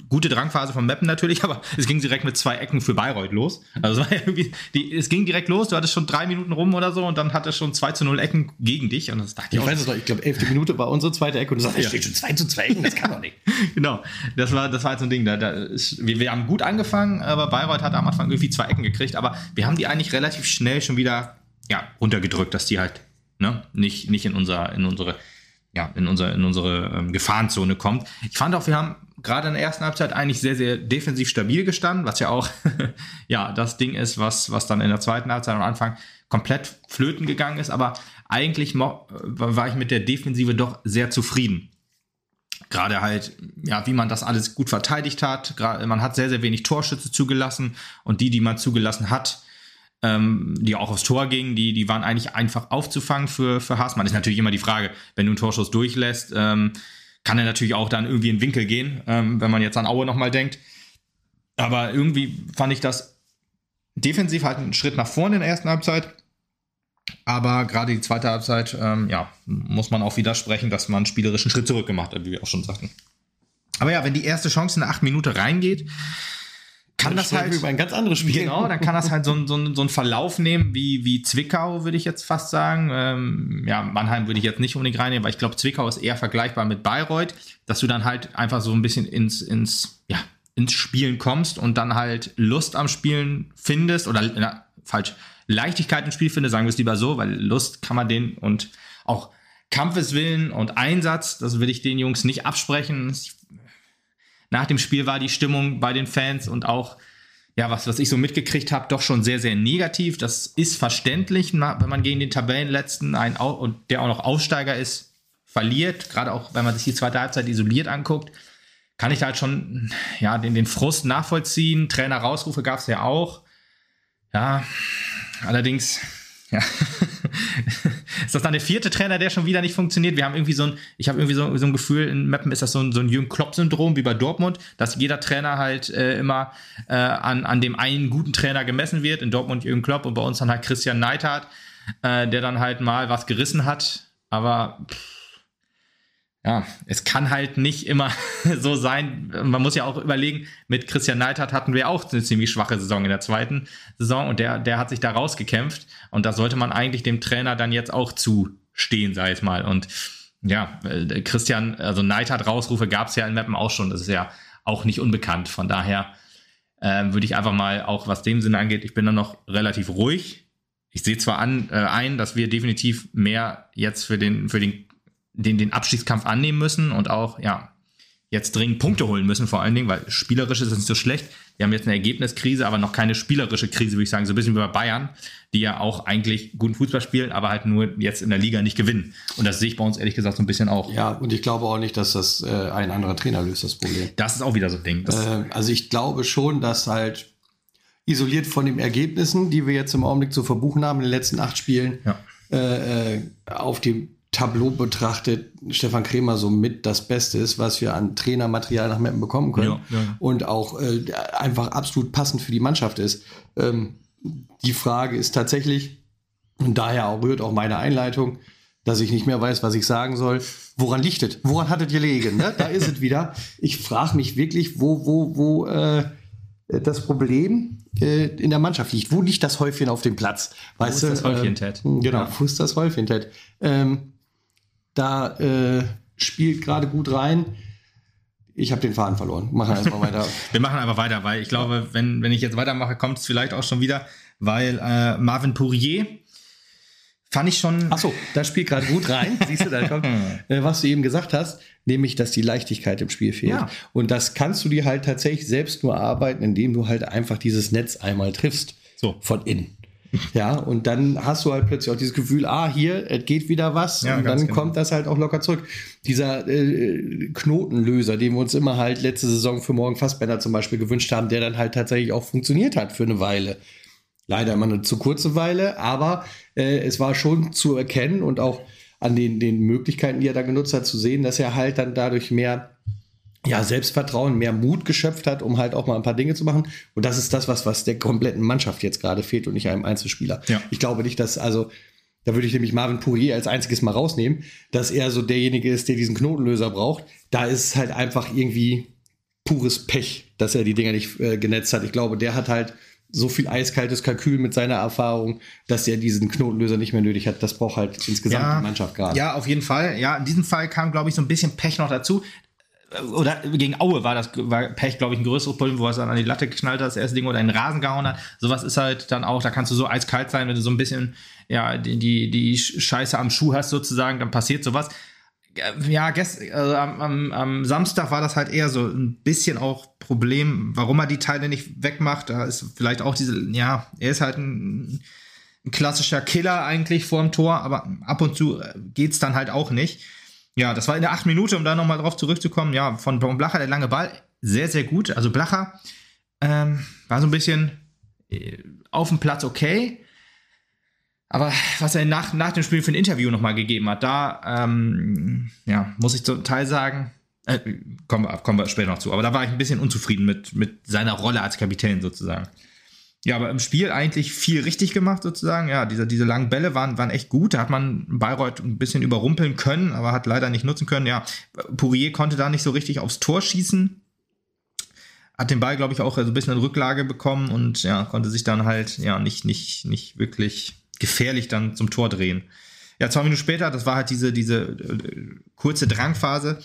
gute Drangphase von Meppen natürlich, aber es ging direkt mit zwei Ecken für Bayreuth los. Also es war irgendwie, die, es ging direkt los, du hattest schon drei Minuten rum oder so und dann hatte schon 2 zu 0 Ecken gegen dich. Und das dachte ich, ich weiß es noch, ich glaube, elfte Minute war unsere zweite Ecke und du sagst, ja. steht schon 2 zu 2 Ecken, das kann doch nicht. genau, das war, das war halt so ein Ding. Da, da ist, wir, wir haben gut angefangen, aber Bayreuth hat am Anfang irgendwie zwei Ecken gekriegt, aber wir haben die eigentlich relativ schnell schon wieder ja, runtergedrückt, dass die halt ne, nicht, nicht in, unser, in unsere, ja, in unsere, in unsere ähm, Gefahrenzone kommt. Ich fand auch, wir haben gerade in der ersten Halbzeit eigentlich sehr, sehr defensiv stabil gestanden, was ja auch ja, das Ding ist, was, was dann in der zweiten Halbzeit am Anfang komplett flöten gegangen ist. Aber eigentlich war ich mit der Defensive doch sehr zufrieden gerade halt, ja, wie man das alles gut verteidigt hat. Man hat sehr, sehr wenig Torschütze zugelassen und die, die man zugelassen hat, ähm, die auch aufs Tor gingen, die, die waren eigentlich einfach aufzufangen für, für Haasmann. Ist natürlich immer die Frage, wenn du einen Torschuss durchlässt, ähm, kann er natürlich auch dann irgendwie in den Winkel gehen, ähm, wenn man jetzt an Aue nochmal denkt. Aber irgendwie fand ich das defensiv halt einen Schritt nach vorne in der ersten Halbzeit. Aber gerade die zweite Halbzeit, ähm, ja, muss man auch widersprechen, dass man einen spielerischen Schritt zurück gemacht hat, wie wir auch schon sagten. Aber ja, wenn die erste Chance in der acht Minute reingeht, kann das halt über ein ganz anderes Spiel. Genau, dann kann das halt so, so, so einen Verlauf nehmen wie, wie Zwickau, würde ich jetzt fast sagen. Ähm, ja, Mannheim würde ich jetzt nicht unbedingt reinnehmen, weil ich glaube, Zwickau ist eher vergleichbar mit Bayreuth, dass du dann halt einfach so ein bisschen ins, ins, ja, ins Spielen kommst und dann halt Lust am Spielen findest oder na, falsch, Leichtigkeit im Spiel finde, sagen wir es lieber so, weil Lust kann man den und auch Kampfeswillen und Einsatz, das will ich den Jungs nicht absprechen. Nach dem Spiel war die Stimmung bei den Fans und auch, ja, was, was ich so mitgekriegt habe, doch schon sehr, sehr negativ. Das ist verständlich, wenn man gegen den Tabellenletzten einen, und der auch noch Aussteiger ist, verliert. Gerade auch, wenn man sich die zweite Halbzeit isoliert anguckt, kann ich da halt schon, ja, den, den Frust nachvollziehen. Trainer Rausrufe gab es ja auch. Ja, Allerdings, ja, ist das dann der vierte Trainer, der schon wieder nicht funktioniert? Wir haben irgendwie so ein, ich habe irgendwie so, so, ein Gefühl, in Mappen ist das so ein, so ein Jürgen Klopp-Syndrom wie bei Dortmund, dass jeder Trainer halt äh, immer äh, an, an dem einen guten Trainer gemessen wird. In Dortmund Jürgen Klopp und bei uns dann halt Christian Neidhardt, äh, der dann halt mal was gerissen hat. Aber pff, ja, es kann halt nicht immer so sein. Man muss ja auch überlegen, mit Christian Neidhardt hatten wir auch eine ziemlich schwache Saison in der zweiten Saison und der, der hat sich da rausgekämpft und da sollte man eigentlich dem Trainer dann jetzt auch zustehen, sag ich mal. Und ja, äh, Christian, also Neidhardt Rausrufe gab es ja in Mappen auch schon, das ist ja auch nicht unbekannt. Von daher äh, würde ich einfach mal, auch was dem Sinne angeht, ich bin dann noch relativ ruhig. Ich sehe zwar an, äh, ein, dass wir definitiv mehr jetzt für den, für den den, den Abstiegskampf annehmen müssen und auch, ja, jetzt dringend Punkte holen müssen, vor allen Dingen, weil spielerisch ist es nicht so schlecht. Wir haben jetzt eine Ergebniskrise, aber noch keine spielerische Krise, würde ich sagen. So ein bisschen wie bei Bayern, die ja auch eigentlich guten Fußball spielen, aber halt nur jetzt in der Liga nicht gewinnen. Und das sehe ich bei uns ehrlich gesagt so ein bisschen auch. Ja, und ich glaube auch nicht, dass das äh, ein anderer Trainer löst, das Problem. Das ist auch wieder so ein Ding. Äh, also ich glaube schon, dass halt isoliert von den Ergebnissen, die wir jetzt im Augenblick zu verbuchen haben in den letzten acht Spielen, ja. äh, äh auf dem Tableau betrachtet Stefan Kremer so mit das Beste ist, was wir an Trainermaterial nach Meppen bekommen können. Ja, ja. Und auch äh, einfach absolut passend für die Mannschaft ist. Ähm, die Frage ist tatsächlich, und daher auch rührt auch meine Einleitung, dass ich nicht mehr weiß, was ich sagen soll. Woran liegt es? Woran hattet ihr legen? Ne? Da ist es wieder. Ich frage mich wirklich, wo, wo, wo äh, das Problem äh, in der Mannschaft liegt. Wo liegt das Häufchen auf dem Platz? Weißt wo ist das Häufchen, Ted? Äh, genau, ja. wo ist das Häufchen, Ted? Ähm, da äh, spielt gerade gut rein. Ich habe den Faden verloren. Machen einfach weiter. Wir machen einfach weiter, weil ich glaube, wenn, wenn ich jetzt weitermache, kommt es vielleicht auch schon wieder, weil äh, Marvin Pourier fand ich schon. Achso, das spielt gerade gut rein. Siehst du, da kommt, äh, was du eben gesagt hast, nämlich, dass die Leichtigkeit im Spiel fehlt. Ja. Und das kannst du dir halt tatsächlich selbst nur arbeiten, indem du halt einfach dieses Netz einmal triffst. So. Von innen. Ja, und dann hast du halt plötzlich auch dieses Gefühl, ah, hier, es geht wieder was. Ja, und dann genau. kommt das halt auch locker zurück. Dieser äh, Knotenlöser, den wir uns immer halt letzte Saison für Morgen Fassbender zum Beispiel gewünscht haben, der dann halt tatsächlich auch funktioniert hat für eine Weile. Leider immer eine zu kurze Weile, aber äh, es war schon zu erkennen und auch an den, den Möglichkeiten, die er da genutzt hat, zu sehen, dass er halt dann dadurch mehr ja, Selbstvertrauen, mehr Mut geschöpft hat, um halt auch mal ein paar Dinge zu machen. Und das ist das, was, was der kompletten Mannschaft jetzt gerade fehlt und nicht einem Einzelspieler. Ja. Ich glaube nicht, dass, also, da würde ich nämlich Marvin Pourier als einziges mal rausnehmen, dass er so derjenige ist, der diesen Knotenlöser braucht. Da ist es halt einfach irgendwie pures Pech, dass er die Dinger nicht äh, genetzt hat. Ich glaube, der hat halt so viel eiskaltes Kalkül mit seiner Erfahrung, dass er diesen Knotenlöser nicht mehr nötig hat. Das braucht halt insgesamt ja, die Mannschaft gerade. Ja, auf jeden Fall. Ja, in diesem Fall kam, glaube ich, so ein bisschen Pech noch dazu oder gegen Aue war das war Pech, glaube ich, ein größeres Problem, wo er es dann an die Latte geschnallt hat, das erste Ding oder in den Rasen gehauen hat. Sowas ist halt dann auch, da kannst du so eiskalt sein, wenn du so ein bisschen, ja, die, die, die Scheiße am Schuh hast sozusagen, dann passiert sowas. Ja, gest, also am, am, am Samstag war das halt eher so ein bisschen auch Problem, warum er die Teile nicht wegmacht. Da ist vielleicht auch diese, ja, er ist halt ein, ein klassischer Killer eigentlich vorm Tor, aber ab und zu geht's dann halt auch nicht. Ja, das war in der acht Minute, um da nochmal drauf zurückzukommen. Ja, von Blacher, der lange Ball, sehr, sehr gut. Also Blacher ähm, war so ein bisschen äh, auf dem Platz okay. Aber was er nach, nach dem Spiel für ein Interview nochmal gegeben hat, da ähm, ja, muss ich zum Teil sagen, äh, kommen, wir, kommen wir später noch zu, aber da war ich ein bisschen unzufrieden mit, mit seiner Rolle als Kapitän sozusagen. Ja, aber im Spiel eigentlich viel richtig gemacht sozusagen. Ja, diese, diese langen Bälle waren, waren echt gut. Da hat man Bayreuth ein bisschen überrumpeln können, aber hat leider nicht nutzen können. Ja, Pourier konnte da nicht so richtig aufs Tor schießen. Hat den Ball, glaube ich, auch so ein bisschen in Rücklage bekommen und ja, konnte sich dann halt ja nicht, nicht, nicht wirklich gefährlich dann zum Tor drehen. Ja, zwei Minuten später, das war halt diese, diese äh, kurze Drangphase,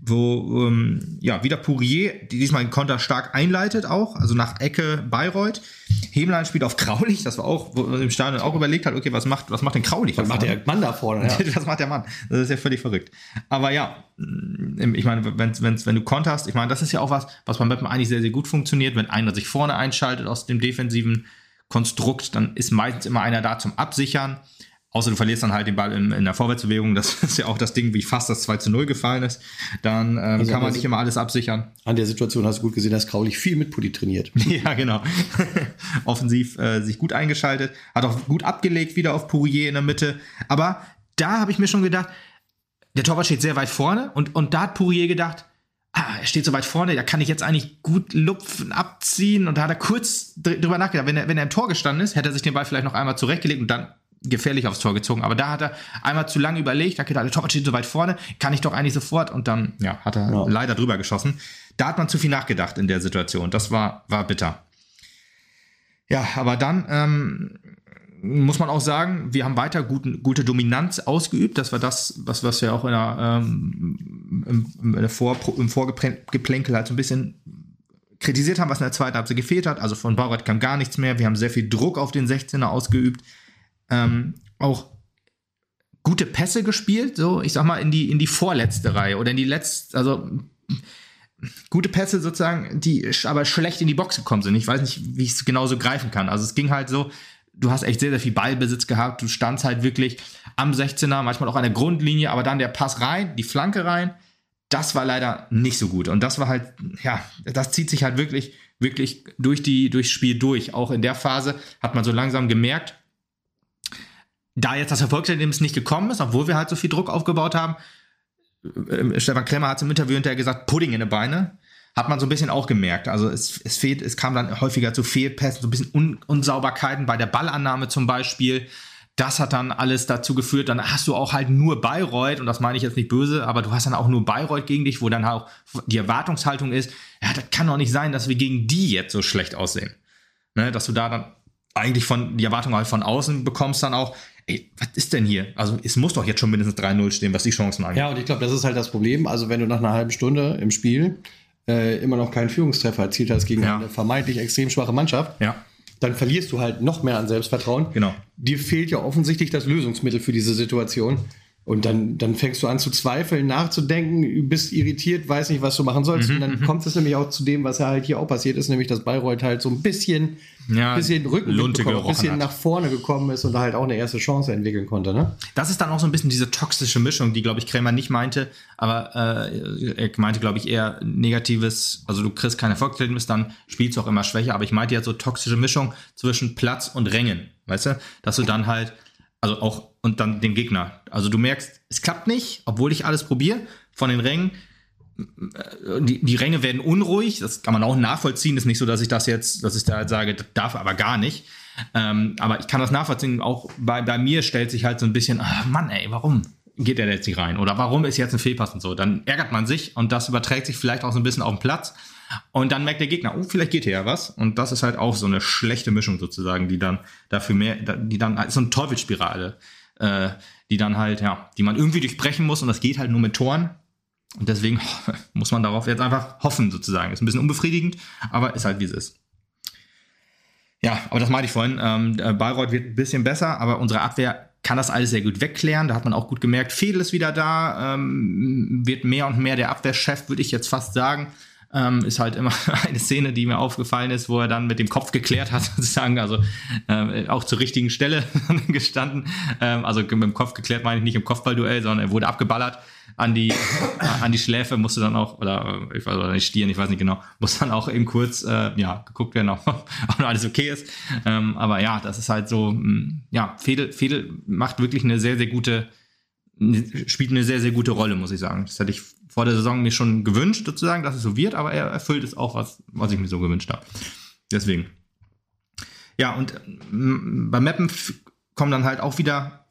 wo ähm, ja wieder Pourier, die diesmal den Konter stark einleitet auch, also nach Ecke Bayreuth. Hemlein spielt auf Kraulich, das war auch, wo man im Stadion auch überlegt hat, okay, was macht, was macht denn Kraulich? Was macht der Mann da vorne? Ja. was macht der Mann? Das ist ja völlig verrückt. Aber ja, ich meine, wenn, wenn, wenn du konterst, ich meine, das ist ja auch was, was beim Mappen eigentlich sehr, sehr gut funktioniert, wenn einer sich vorne einschaltet aus dem defensiven Konstrukt, dann ist meistens immer einer da zum Absichern. Außer du verlierst dann halt den Ball in, in der Vorwärtsbewegung. Das ist ja auch das Ding, wie fast das 2 zu 0 gefallen ist. Dann ähm, also kann man nicht immer alles absichern. An der Situation hast du gut gesehen, dass Kraulich viel mit Pulli trainiert. ja, genau. Offensiv äh, sich gut eingeschaltet. Hat auch gut abgelegt wieder auf Pourier in der Mitte. Aber da habe ich mir schon gedacht, der Torwart steht sehr weit vorne. Und, und da hat Pourier gedacht, ah, er steht so weit vorne, da kann ich jetzt eigentlich gut lupfen, abziehen. Und da hat er kurz drüber nachgedacht. Wenn er, wenn er im Tor gestanden ist, hätte er sich den Ball vielleicht noch einmal zurechtgelegt und dann gefährlich aufs Tor gezogen. Aber da hat er einmal zu lange überlegt, hat gedacht, der Torwart steht so weit vorne, kann ich doch eigentlich sofort. Und dann ja, hat er ja. leider drüber geschossen. Da hat man zu viel nachgedacht in der Situation. Das war, war bitter. Ja, aber dann ähm, muss man auch sagen, wir haben weiter guten, gute Dominanz ausgeübt. Das war das, was, was wir auch in der, ähm, im, der Vor, im Vorgeplänkel halt so ein bisschen kritisiert haben, was in der zweiten Halbzeit gefehlt hat. Also von Baurett kam gar nichts mehr. Wir haben sehr viel Druck auf den 16er ausgeübt ähm, auch gute Pässe gespielt, so ich sag mal in die in die vorletzte Reihe oder in die letzte, also gute Pässe sozusagen, die aber schlecht in die Box gekommen sind. Ich weiß nicht, wie ich es genauso greifen kann. Also es ging halt so, du hast echt sehr, sehr viel Ballbesitz gehabt. Du standst halt wirklich am 16er, manchmal auch an der Grundlinie, aber dann der Pass rein, die Flanke rein. Das war leider nicht so gut. Und das war halt, ja, das zieht sich halt wirklich, wirklich durch die, durchs Spiel durch. Auch in der Phase hat man so langsam gemerkt, da jetzt das Erfolgserlebnis nicht gekommen ist, obwohl wir halt so viel Druck aufgebaut haben, äh, Stefan Klemmer hat es im Interview hinterher gesagt, Pudding in die Beine, hat man so ein bisschen auch gemerkt. Also es, es fehlt, es kam dann häufiger zu Fehlpässen, so ein bisschen Un Unsauberkeiten bei der Ballannahme zum Beispiel. Das hat dann alles dazu geführt, dann hast du auch halt nur Bayreuth, und das meine ich jetzt nicht böse, aber du hast dann auch nur Bayreuth gegen dich, wo dann auch die Erwartungshaltung ist, ja, das kann doch nicht sein, dass wir gegen die jetzt so schlecht aussehen. Ne, dass du da dann eigentlich von, die Erwartung halt von außen bekommst dann auch, ey, was ist denn hier? Also es muss doch jetzt schon mindestens 3-0 stehen, was die Chancen angeht. Ja, und ich glaube, das ist halt das Problem. Also wenn du nach einer halben Stunde im Spiel äh, immer noch keinen Führungstreffer erzielt hast gegen Ja. eine vermeintlich extrem schwache Mannschaft, Ja. dann verlierst du halt noch mehr an Selbstvertrauen. Genau. Dir fehlt ja offensichtlich das Lösungsmittel für diese Situation. Und dann, dann fängst du an zu zweifeln, nachzudenken, bist irritiert, weiß nicht, was du machen sollst. Mhm, und dann kommt es nämlich auch zu dem, was ja halt hier auch passiert ist, nämlich dass Bayreuth halt so ein bisschen, Ja, bisschen Rücken Lunte bekommen, ein bisschen hat. nach vorne gekommen ist und halt auch eine erste Chance entwickeln konnte. Ne? Das ist dann auch so ein bisschen diese toxische Mischung, die, glaube ich, Krämer nicht meinte, aber äh, er meinte, glaube ich, eher negatives, also du kriegst keine Erfolgserlebnis, dann spielst du auch immer schwächer, aber ich meinte ja so toxische Mischung zwischen Platz und Rängen, weißt du, dass du dann halt, also auch, und dann den Gegner, also du merkst, es klappt nicht, obwohl ich alles probiere, von den Rängen, äh, die, die Ränge werden unruhig, das kann man auch nachvollziehen, ist nicht so, dass ich das jetzt, dass ich da halt sage, das darf aber gar nicht. Ähm, aber ich kann das nachvollziehen, auch bei, bei mir stellt sich halt so ein bisschen, ah, Mann, ey, warum geht der jetzt nicht rein? Oder warum ist jetzt ein Fehlpass und so? Dann ärgert man sich und das überträgt sich vielleicht auch so ein bisschen auf den Platz. Und dann merkt der Gegner, oh, vielleicht geht hier ja was. Und das ist halt auch so eine schlechte Mischung sozusagen, die dann dafür mehr, die dann so eine Teufelsspirale, äh, die dann halt, ja, die man irgendwie durchbrechen muss und das geht halt nur mit Toren. Und deswegen muss man darauf jetzt einfach hoffen, sozusagen. Ist ein bisschen unbefriedigend, aber ist halt wie es ist. Ja, aber das meinte ich vorhin. Ähm, der Bayreuth wird ein bisschen besser, aber unsere Abwehr kann das alles sehr gut wegklären. Da hat man auch gut gemerkt, Fedel ist wieder da, ähm, wird mehr und mehr der Abwehrchef, würde ich jetzt fast sagen. Ähm, ist halt immer eine Szene, die mir aufgefallen ist, wo er dann mit dem Kopf geklärt hat, sozusagen, also ähm, auch zur richtigen Stelle gestanden. Ähm, also mit dem Kopf geklärt meine ich nicht im Kopfballduell, sondern er wurde abgeballert an die, an die Schläfe, musste dann auch, oder äh, ich weiß oder die Stirn, ich weiß nicht genau, muss dann auch eben kurz, äh, ja, geguckt werden, ob, ob alles okay ist. Ähm, aber ja, das ist halt so, mh, ja, Fedel, Fedel macht wirklich eine sehr, sehr gute, spielt eine sehr, sehr gute Rolle, muss ich sagen. Das hätte ich vor der Saison mir schon gewünscht, sozusagen, dass es so wird, aber er erfüllt es auch, was, was ich mir so gewünscht habe. Deswegen. Ja, und mm, bei Meppen f- kommen dann halt auch wieder,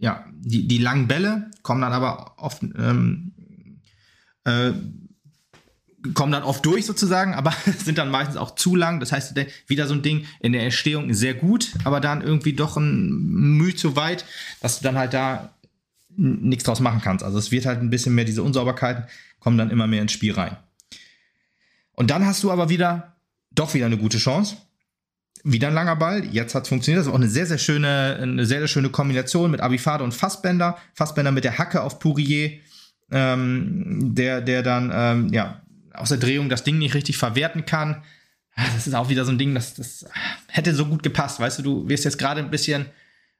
ja, die, die langen Bälle kommen dann aber oft, ähm, äh, kommen dann oft durch sozusagen, aber sind dann meistens auch zu lang. Das heißt, der- wieder so ein Ding in der Entstehung sehr gut, aber dann irgendwie doch ein Mühe zu weit, dass du dann halt da nichts draus machen kannst. Also es wird halt ein bisschen mehr, diese Unsauberkeiten kommen dann immer mehr ins Spiel rein. Und dann hast du aber wieder, doch wieder eine gute Chance. Wieder ein langer Ball. Jetzt hat es funktioniert. Das ist auch eine sehr, sehr schöne, eine sehr, sehr schöne Kombination mit Abifade und Fassbender. Fassbender mit der Hacke auf Pourier, ähm, der, der dann, ähm, ja, aus der Drehung das Ding nicht richtig verwerten kann. Das ist auch wieder so ein Ding, das, das hätte so gut gepasst. Weißt du, du wirst jetzt gerade ein bisschen,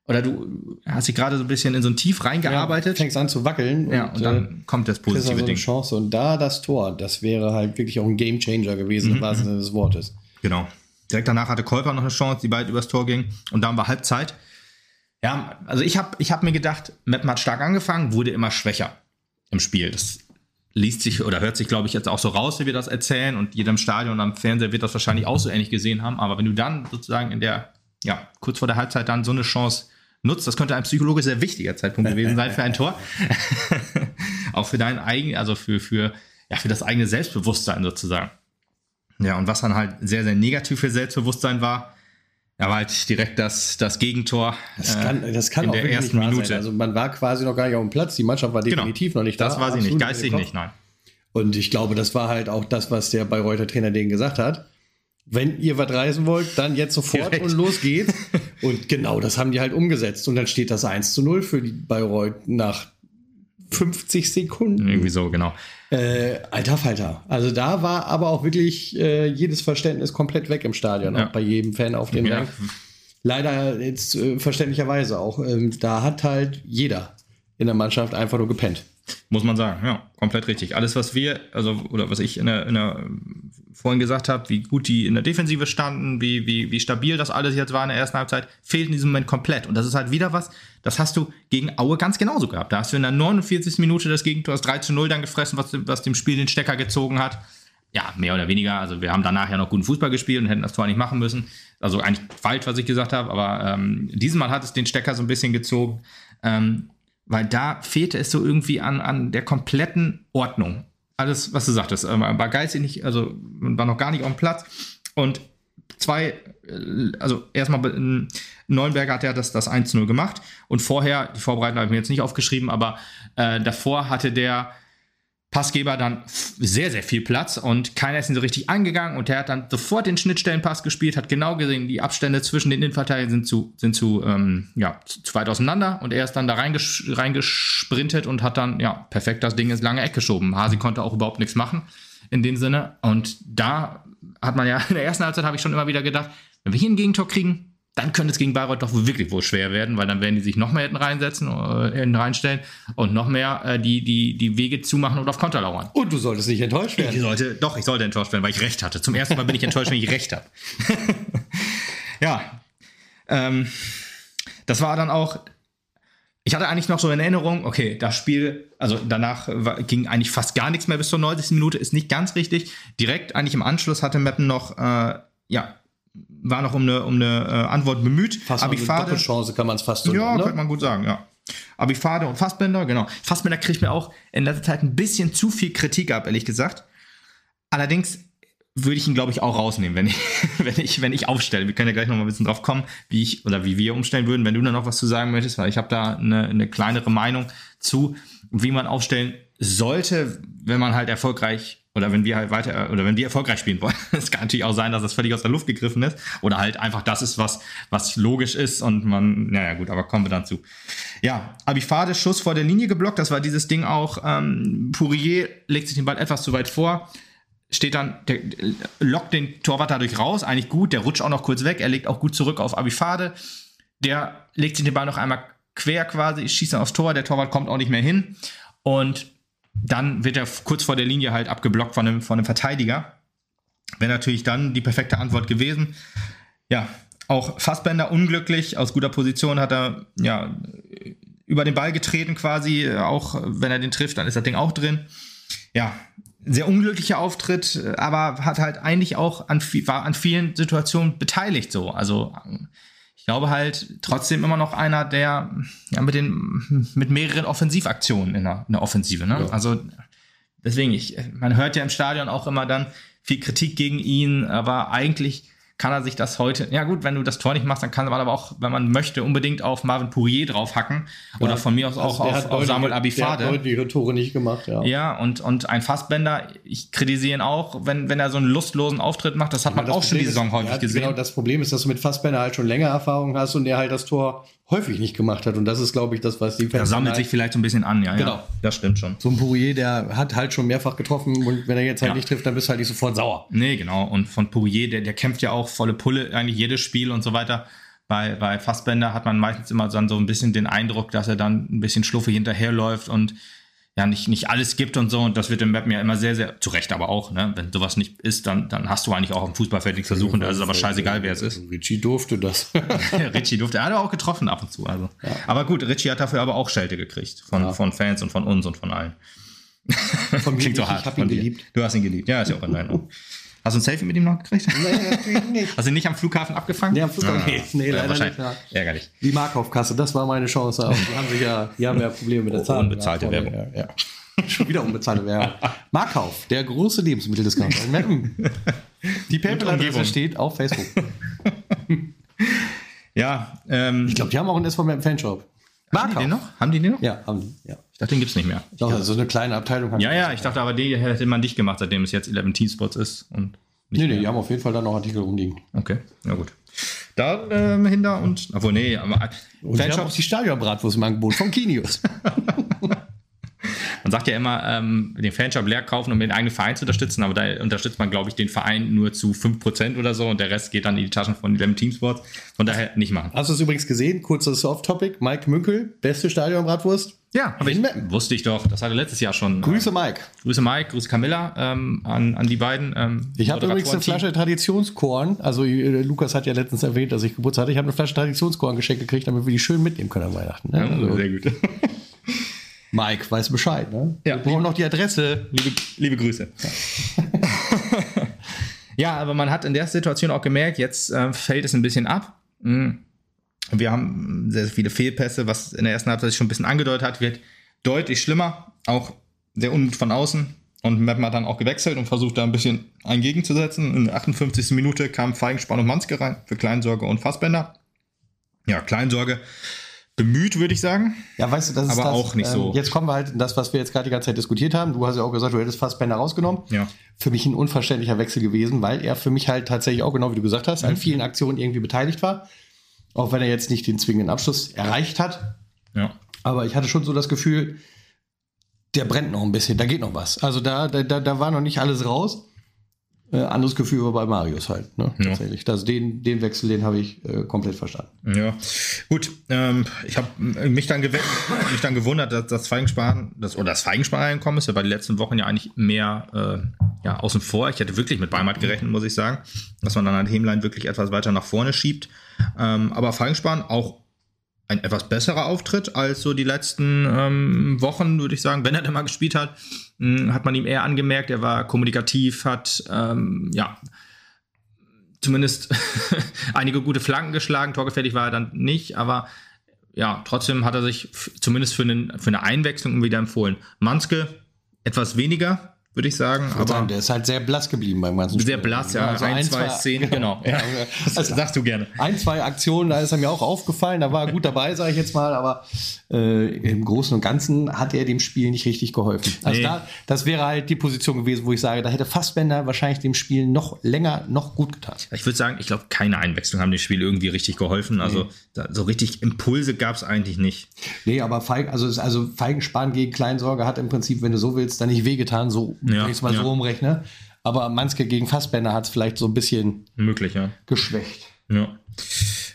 oder du hast dich gerade so ein bisschen in so ein Tief reingearbeitet. Fängst an zu wackeln. Ja, und äh, dann kommt das positive eine Ding. Chance. Und da das Tor, das wäre halt wirklich auch ein Gamechanger gewesen, Mhm, im wahrsten Sinne des Wortes. Genau. Direkt danach hatte Kolper noch eine Chance, die beide übers Tor gingen. Und dann war Halbzeit. Ja, also ich habe ich hab mir gedacht, Meppen hat stark angefangen, wurde immer schwächer im Spiel. Das liest sich oder hört sich, glaube ich, jetzt auch so raus, wie wir das erzählen. Und jeder im Stadion und am Fernseher wird das wahrscheinlich auch so ähnlich gesehen haben. Aber wenn du dann sozusagen in der, ja, kurz vor der Halbzeit dann so eine Chance nutzt, das könnte ein psychologisch sehr wichtiger Zeitpunkt gewesen sein für ein Tor. auch für dein eigen, also für, für, ja, für das eigene Selbstbewusstsein sozusagen. Ja, und was dann halt sehr, sehr negativ für Selbstbewusstsein war, ja, war halt direkt das, das Gegentor Das äh, kann, das kann in der ersten Minute. Sein. Also man war quasi noch gar nicht auf dem Platz. Die Mannschaft war Genau. definitiv noch nicht da. das war sie nicht, geistig nicht, nein. Und ich glaube, das war halt auch das, was der Bayreuther Trainer denen gesagt hat. Wenn ihr was reißen wollt, dann jetzt sofort Direkt. und los geht's. und genau, das haben die halt umgesetzt. Und dann steht das 1 zu 0 für die Bayreuth nach 50 Sekunden. Irgendwie so, genau. Äh, alter Falter. Also da war aber auch wirklich äh, jedes Verständnis komplett weg im Stadion, Ja. auch bei jedem Fan auf dem Ja. Rang. Leider jetzt äh, verständlicherweise auch. Ähm, da hat halt jeder in der Mannschaft einfach nur gepennt. Muss man sagen, ja, komplett richtig. Alles, was wir, also, oder was ich in der, in der vorhin gesagt habe, wie gut die in der Defensive standen, wie, wie, wie stabil das alles jetzt war in der ersten Halbzeit, fehlt in diesem Moment komplett. Und das ist halt wieder was, das hast du gegen Aue ganz genauso gehabt. Da hast du in der 49. Minute das Gegentor, das 3 zu 0 dann gefressen, was, was dem Spiel den Stecker gezogen hat. Ja, mehr oder weniger. Also wir haben danach ja noch guten Fußball gespielt und hätten das Tor nicht machen müssen. Also eigentlich falsch, was ich gesagt habe, aber ähm, diesmal hat es den Stecker so ein bisschen gezogen. Ähm, weil da fehlte es so irgendwie an, an der kompletten Ordnung. Alles, was du sagtest, äh, war geistig nicht, also war noch gar nicht auf dem Platz. Und zwei, äh, also erstmal Neuenberger hat ja das, das 1-0 gemacht und vorher, die Vorbereitung habe ich mir jetzt nicht aufgeschrieben, aber äh, davor hatte der Passgeber dann sehr, sehr viel Platz und keiner ist ihn so richtig angegangen und der hat dann sofort den Schnittstellenpass gespielt, hat genau gesehen, die Abstände zwischen den Innenverteidigern sind zu, sind zu, ähm, ja, zu weit auseinander und er ist dann da reinges reingesprintet und hat dann, ja, perfekt das Ding ins lange Eck geschoben. Hasi konnte auch überhaupt nichts machen in dem Sinne und da hat man ja in der ersten Halbzeit habe ich schon immer wieder gedacht, wenn wir hier ein Gegentor kriegen, dann könnte es gegen Bayreuth doch wirklich wohl schwer werden, weil dann werden die sich noch mehr hinten reinsetzen, äh, hinten reinstellen und noch mehr äh, die, die, die Wege zumachen und auf Konter lauern. Und du solltest nicht enttäuscht werden. Ich sollte, doch, ich sollte enttäuscht werden, weil ich recht hatte. Zum ersten Mal bin ich enttäuscht, wenn ich recht habe. ja. Ähm, das war dann auch. Ich hatte eigentlich noch so in Erinnerung, okay, das Spiel, also danach war, ging eigentlich fast gar nichts mehr bis zur 90. Minute, ist nicht ganz richtig. Direkt eigentlich im Anschluss hatte Meppen noch, äh, ja, war noch um eine, um eine äh, Antwort bemüht. Fast eine Chance kann man es fast so Ja, nennen, ne? könnte man gut sagen, ja. Abifade und Fassbender, genau. Fassbender kriegt mir auch in letzter Zeit ein bisschen zu viel Kritik ab, ehrlich gesagt. Allerdings würde ich ihn, glaube ich, auch rausnehmen, wenn ich, wenn ich, wenn ich aufstelle. Wir können ja gleich noch mal ein bisschen drauf kommen, wie ich oder wie wir umstellen würden, wenn du da noch was zu sagen möchtest, weil ich habe da eine, eine kleinere Meinung zu, wie man aufstellen sollte, wenn man halt erfolgreich oder wenn wir halt weiter oder wenn wir erfolgreich spielen wollen. Es kann natürlich auch sein, dass das völlig aus der Luft gegriffen ist. Oder halt einfach das ist, was, was logisch ist und man, naja gut, aber kommen wir dann zu. Ja, Abifade Schuss vor der Linie geblockt, das war dieses Ding auch, ähm, Pourier legt sich den Ball etwas zu weit vor, steht dann, der, lockt den Torwart dadurch raus, eigentlich gut, der rutscht auch noch kurz weg, er legt auch gut zurück auf Abifade, der legt sich den Ball noch einmal quer quasi, schießt dann aufs Tor, der Torwart kommt auch nicht mehr hin. Und dann wird er kurz vor der Linie halt abgeblockt von einem, von einem Verteidiger. Wäre natürlich dann die perfekte Antwort gewesen. Ja, auch Fassbender unglücklich, aus guter Position hat er ja über den Ball getreten quasi, auch wenn er den trifft, dann ist das Ding auch drin. Ja, sehr unglücklicher Auftritt, aber hat halt eigentlich auch an, war an vielen Situationen beteiligt so. Also ich glaube halt trotzdem immer noch einer, der ja, mit den mit mehreren Offensivaktionen in der, in der Offensive. Ne? Ja. Also deswegen, ich, man hört ja im Stadion auch immer dann viel Kritik gegen ihn, aber eigentlich kann er sich das heute, ja gut, wenn du das Tor nicht machst, dann kann man aber auch, wenn man möchte, unbedingt auf Marvin Pourier draufhacken oder ja, von mir aus auch also auf, auf Samuel Abifade. Der hat deutliche Tore nicht gemacht, ja. Ja, und, und ein Fassbender, ich kritisiere ihn auch, wenn, wenn er so einen lustlosen Auftritt macht, das hat man das auch Problem schon die Saison ist, häufig ja, gesehen. Genau, das Problem ist, dass du mit Fassbender halt schon länger Erfahrung hast und der halt das Tor häufig nicht gemacht hat. Und das ist, glaube ich, das, was die Fans. Er sammelt sich vielleicht so ein bisschen an, ja. Genau. Ja, das stimmt schon. So ein Pourier, der hat halt schon mehrfach getroffen und wenn er jetzt halt ja. nicht trifft, dann bist du halt nicht sofort sauer. Nee, genau. Und von Pourier, der, der kämpft ja auch volle Pulle, eigentlich jedes Spiel und so weiter. Bei, bei Fassbender hat man meistens immer dann so ein bisschen den Eindruck, dass er dann ein bisschen schluffig hinterherläuft und ja nicht, nicht alles gibt und so. Und das wird im Web ja immer sehr, sehr, zu Recht aber auch, ne? Wenn sowas nicht ist, dann, dann hast du eigentlich auch im Fußballfeld nichts versuchen. Da ist es aber scheißegal, wer es ist. Richie durfte das. Richie durfte. Er hat auch getroffen ab und zu. Also. Ja. Aber gut, Richie hat dafür aber auch Schelte gekriegt. Von, ja. von Fans und von uns und von allen. Von mir Klingt so hart. Ich hab ihn geliebt. Du hast ihn geliebt. Ja, ist ja auch in Ordnung. Hast du ein Selfie mit ihm noch gekriegt? Nee, natürlich nicht. Hast du ihn nicht am Flughafen abgefangen? Nee, am Flughafen ah, nicht. Nee, leider nicht. Ja. Ärgerlich. Die Markaufkasse, das war meine Chance. Aber die haben sich ja, die haben ja Probleme mit der oh, Zahl. Unbezahlte Werbung. Ja, ja. Schon wieder unbezahlte Werbung. Markauf, der große Lebensmitteldiscounter Die PayPal-Adresse steht auf Facebook. ja, ähm, ich glaube, die haben auch einen SVM Fanshop. Haben die den noch? Haben die den noch? Ja, haben die. Ja. Ich dachte, den gibt es nicht mehr. Doch, so also eine kleine Abteilung. Ja, ja, ich dachte aber, die hätte man dicht gemacht, seitdem es jetzt 11 Teamspots ist. Und nee, nee, die haben auf jeden Fall da noch Artikel rumliegen. Okay, ja gut. Da ähm, hinter und, obwohl, nee, aber und Fanshop. auch die Stadionbratwurst im Angebot von Kinius. man sagt ja immer, ähm, den Fanshop leer kaufen, um den eigenen Verein zu unterstützen, aber da unterstützt man, glaube ich, den Verein nur zu 5% oder so und der Rest geht dann in die Taschen von dem Teamsports. Von daher nicht machen. Hast du es übrigens gesehen? Kurzes Off-Topic. Mike Münkel, beste Stadion Bratwurst. Ja, hab ich, wusste ich doch. Das hatte letztes Jahr schon. Grüße Mike. Grüße Mike, Grüße Camilla ähm, an, an die beiden. Ähm, Ich habe übrigens eine. Flasche Traditionskorn. Also äh, Lukas hat ja letztens erwähnt, dass ich Geburtstag hatte. Ich habe eine Flasche Traditionskorn geschenkt gekriegt, damit wir die schön mitnehmen können an Weihnachten. Ne? Ja, Also, sehr gut. Mike weiß Bescheid. Ne? Ja. Wir brauchen noch die Adresse. Liebe, liebe Grüße. ja, aber man hat in der Situation auch gemerkt, jetzt äh, fällt es ein bisschen ab. Mhm. Wir haben sehr, sehr viele Fehlpässe, was in der ersten Halbzeit sich schon ein bisschen angedeutet hat, wird deutlich schlimmer. Auch der Unmut von außen. Und Meppen hat dann auch gewechselt und versucht da ein bisschen ein Gegenzusetzen. In der 58. Minute kam Feigenspann und Manske rein für Kleinsorge und Fassbender. Ja, Kleinsorge bemüht, würde ich sagen. Ja, weißt du, das ist Aber das, auch nicht so. Jetzt kommen wir halt in das, was wir jetzt gerade die ganze Zeit diskutiert haben. Du hast ja auch gesagt, du hättest Fassbender rausgenommen. Ja. Für mich ein unverständlicher Wechsel gewesen, weil er für mich halt tatsächlich auch, genau wie du gesagt hast, Mhm. an vielen Aktionen irgendwie beteiligt war. Auch wenn er jetzt nicht den zwingenden Abschluss erreicht hat. Ja. Aber ich hatte schon so das Gefühl, der brennt noch ein bisschen, da geht noch was. Also da, da, da war noch nicht alles raus. Äh, anderes Gefühl war bei Marius halt, ne? Ja. Tatsächlich. Das, den, den Wechsel, den habe ich äh, komplett verstanden. Ja, gut. Ähm, ich habe mich dann mich dann gewundert, dass das Feigensparen, das, oder das Feigensparen-Einkommen ist ja bei den letzten Wochen ja eigentlich mehr äh, ja, außen vor. Ich hätte wirklich mit Beimert gerechnet, muss ich sagen, dass man dann an Hemlein wirklich etwas weiter nach vorne schiebt. Ähm, aber Feigensparen auch ein etwas besserer Auftritt als so die letzten ähm, Wochen, würde ich sagen. Wenn er denn mal gespielt hat, mh, hat man ihm eher angemerkt. Er war kommunikativ, hat ähm, ja zumindest einige gute Flanken geschlagen. Torgefährlich war er dann nicht, aber ja, trotzdem hat er sich zumindest für, einen, für eine Einwechslung wieder empfohlen. Manske etwas weniger, würde ich sagen, Aber aber der ist halt sehr blass geblieben beim ganzen sehr blass, ja. Also ein, zwei Szenen, genau. Ja. Das Also sagst du gerne. ein, zwei Aktionen, da ist er mir auch aufgefallen, da war er gut dabei, sage ich jetzt mal, aber äh, im Großen und Ganzen hat er dem Spiel nicht richtig geholfen. Also Nee. da, das wäre halt die Position gewesen, wo ich sage, da hätte Fassbender wahrscheinlich dem Spiel noch länger, noch gut getan. Ich würde sagen, ich glaube, keine Einwechslung haben dem Spiel irgendwie richtig geholfen. Also da, so richtig Impulse gab es eigentlich nicht. Nee, aber Feig, also, also Feigenspan gegen Kleinsorge hat im Prinzip, wenn du so willst, dann nicht wehgetan, so, Ja, wenn ich es mal ja. so umrechne. Aber Manske gegen Fassbender hat es vielleicht so ein bisschen Möglich, ja. geschwächt. Ja.